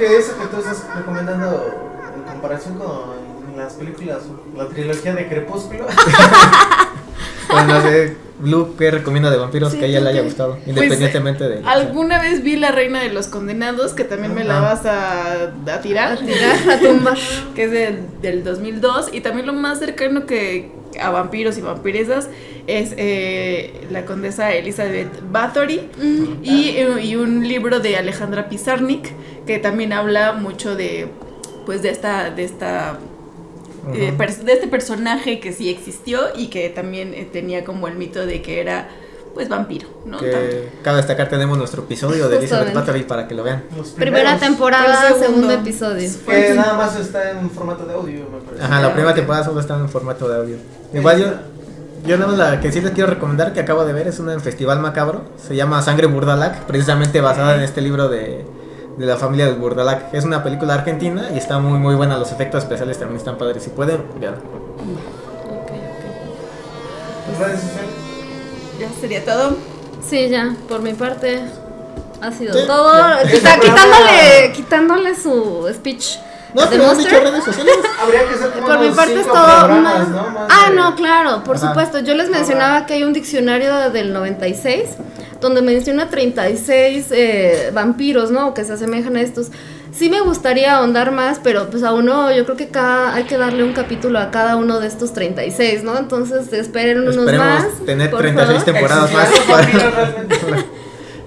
S4: que eso que tú estás recomendando en comparación con las películas, la trilogía de Crepúsculo,
S1: Bueno, no sé, Blue, ¿qué recomienda de vampiros
S3: Sí,
S1: que a ella
S3: ¿tú
S1: le haya gustado? Independientemente de.
S2: Alguna vez vi La Reina de los Condenados, que también me la vas a, a tirar.
S3: A tirar, a tumbar.
S2: que es del, del 2002 y también lo más cercano que a vampiros y vampiresas es eh, la condesa Elizabeth Bathory
S3: Mm.
S2: y, eh, y un libro de Alejandra Pizarnik que también habla mucho de pues de esta de esta eh, de este personaje que sí existió y que también tenía como el mito de que era pues vampiro, ¿no?
S1: Que cabe destacar, tenemos nuestro episodio de Elizabeth. Bathory para que lo vean.
S3: Primera temporada, segundo
S2: segundo.
S3: episodio.
S4: Que nada más está en formato de audio, me parece.
S1: Ajá, la primera temporada solo está en formato de audio. Igual yo, yo nada más la que sí les quiero recomendar que acabo de ver es una en Festival Macabro. Se llama Sangre Burdalac, precisamente basada en este libro de, de la familia del Burdalac. Es una película argentina y está muy muy buena. Los efectos especiales también están padres. Si pueden, vean.
S4: ¿Tus redes sociales?
S2: Ya sería todo.
S3: Sí, ya, por mi parte ha sido
S1: Sí,
S3: todo. Quita-
S4: Este
S3: quitándole, quitándole su speech.
S1: No, pero han
S3: Monster.
S1: dicho redes sociales.
S4: Habría que ser como
S3: Por mi parte es todo. más-
S4: ¿no? Más
S3: Ah,
S4: de-
S3: no, claro, por
S1: Ajá.
S3: supuesto. Yo les mencionaba que hay un diccionario del 96 donde menciona 36 eh, vampiros, ¿no? Que se asemejan a estos. Sí me gustaría ahondar más, pero pues a uno, yo creo que cada, hay que darle un capítulo a cada uno de estos 36, ¿no? Entonces esperen unos
S1: Esperemos
S3: más.
S1: tener
S3: por
S1: 36
S3: favor.
S1: temporadas más.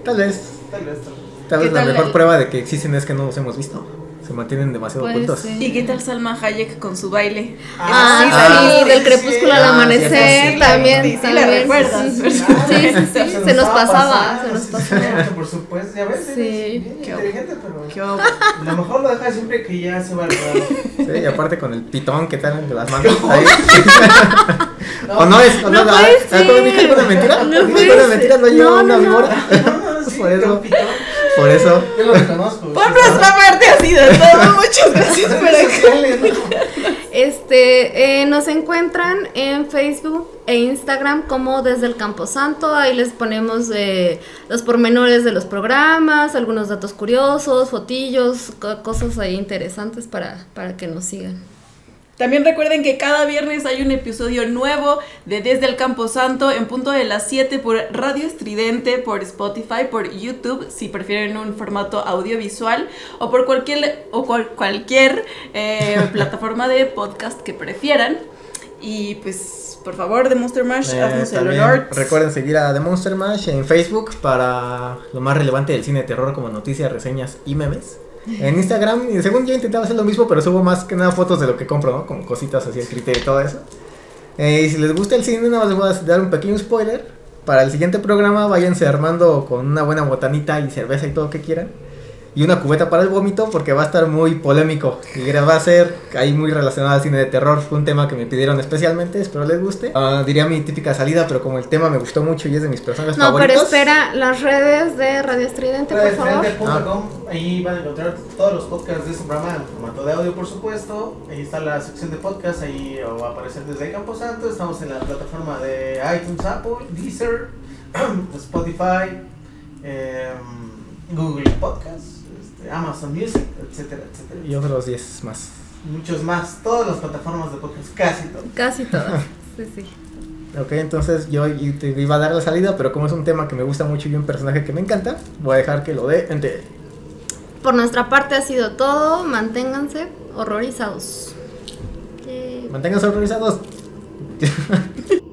S1: Tal vez,
S4: Tal vez, tal vez.
S1: tal
S2: ¿Qué
S1: vez la
S2: tal
S1: mejor
S2: el-
S1: prueba de que existen es que no los hemos visto. Se mantienen demasiado
S3: Pues
S1: ocultos.
S3: sí.
S2: ¿Y qué tal Salma Hayek con su baile?
S3: Ah,
S2: Sí,
S3: sí,
S2: sí,
S3: del crepúsculo
S1: sí.
S3: al
S1: Ah,
S3: amanecer también.
S2: sí, sí, la recuerdas.
S3: Sí, sí, se nos pasaba, se nos pasaba.
S4: Por supuesto, ya ves,
S3: Sí.
S4: eres bien
S2: Qué
S4: inteligente, pero a lo mejor lo deja siempre que ya se va al.
S1: Sí, y aparte con el pitón que tal de las manos ahí. o no es, o no,
S3: No
S1: ah, ah, ¿cómo
S3: ser.
S1: dije alguna mentira?
S3: No
S1: ¿Dije alguna mentira? No llevo
S3: No,
S1: una
S3: no, no.
S1: víbora. Por eso. Por eso.
S4: Yo lo reconozco.
S2: Por nuestra parte ha sido todo. Muchas gracias por
S4: ¿no?
S3: Este, eh, nos encuentran en Facebook e Instagram como desde el Camposanto. Ahí les ponemos eh, los pormenores de los programas, algunos datos curiosos, fotillos, co- cosas ahí interesantes para, para que nos sigan.
S2: También recuerden que cada viernes hay un episodio nuevo de Desde el Campo Santo en punto de las 7 por Radio Estridente, por Spotify, por YouTube, si prefieren un formato audiovisual, o por cualquier, o cual- cualquier eh, plataforma de podcast que prefieran. Y pues, por favor, de Monster Mash,
S1: Eh,
S2: haznos el honor.
S1: recuerden seguir a The Monster Mash en Facebook para lo más relevante del cine de terror como noticias, reseñas y memes. En Instagram, según yo intentaba hacer lo mismo, pero subo más que nada fotos de lo que compro, ¿no? Como cositas así, el criterio y todo eso. Eh, y si les gusta el cine, nada más les voy a dar un pequeño spoiler. Para el siguiente programa, váyanse armando con una buena botanita y cerveza y todo lo que quieran. Y una cubeta para el vómito porque va a estar muy polémico y va a ser ahí muy relacionado al cine de terror. Fue un tema que me pidieron especialmente, espero les guste. Ah, diría mi típica salida, pero como el tema me gustó mucho y es de mis personajes
S3: No,
S1: favoritos.
S3: pero espera, las redes de Radio Estridente, por favor.
S4: Radioestridente.com, ahí van a encontrar todos los podcasts de este programa en formato de audio, por supuesto. Ahí está la sección de podcast, ahí va a aparecer desde Camposanto. Estamos en la plataforma de iTunes, Apple, Deezer, Spotify, em, Google Podcasts, este, Amazon Music, etcétera, etcétera.
S1: Y otros 10 más.
S4: Muchos más, todas las plataformas de podcast, casi todas.
S3: Casi todas. Sí, sí.
S1: Ok, entonces yo te iba a dar la salida, pero como es un tema que me gusta mucho y un personaje que me encanta, voy a dejar que lo dé entre
S3: Por nuestra parte ha sido todo. Manténganse horrorizados. Yay.
S1: Manténganse organizados.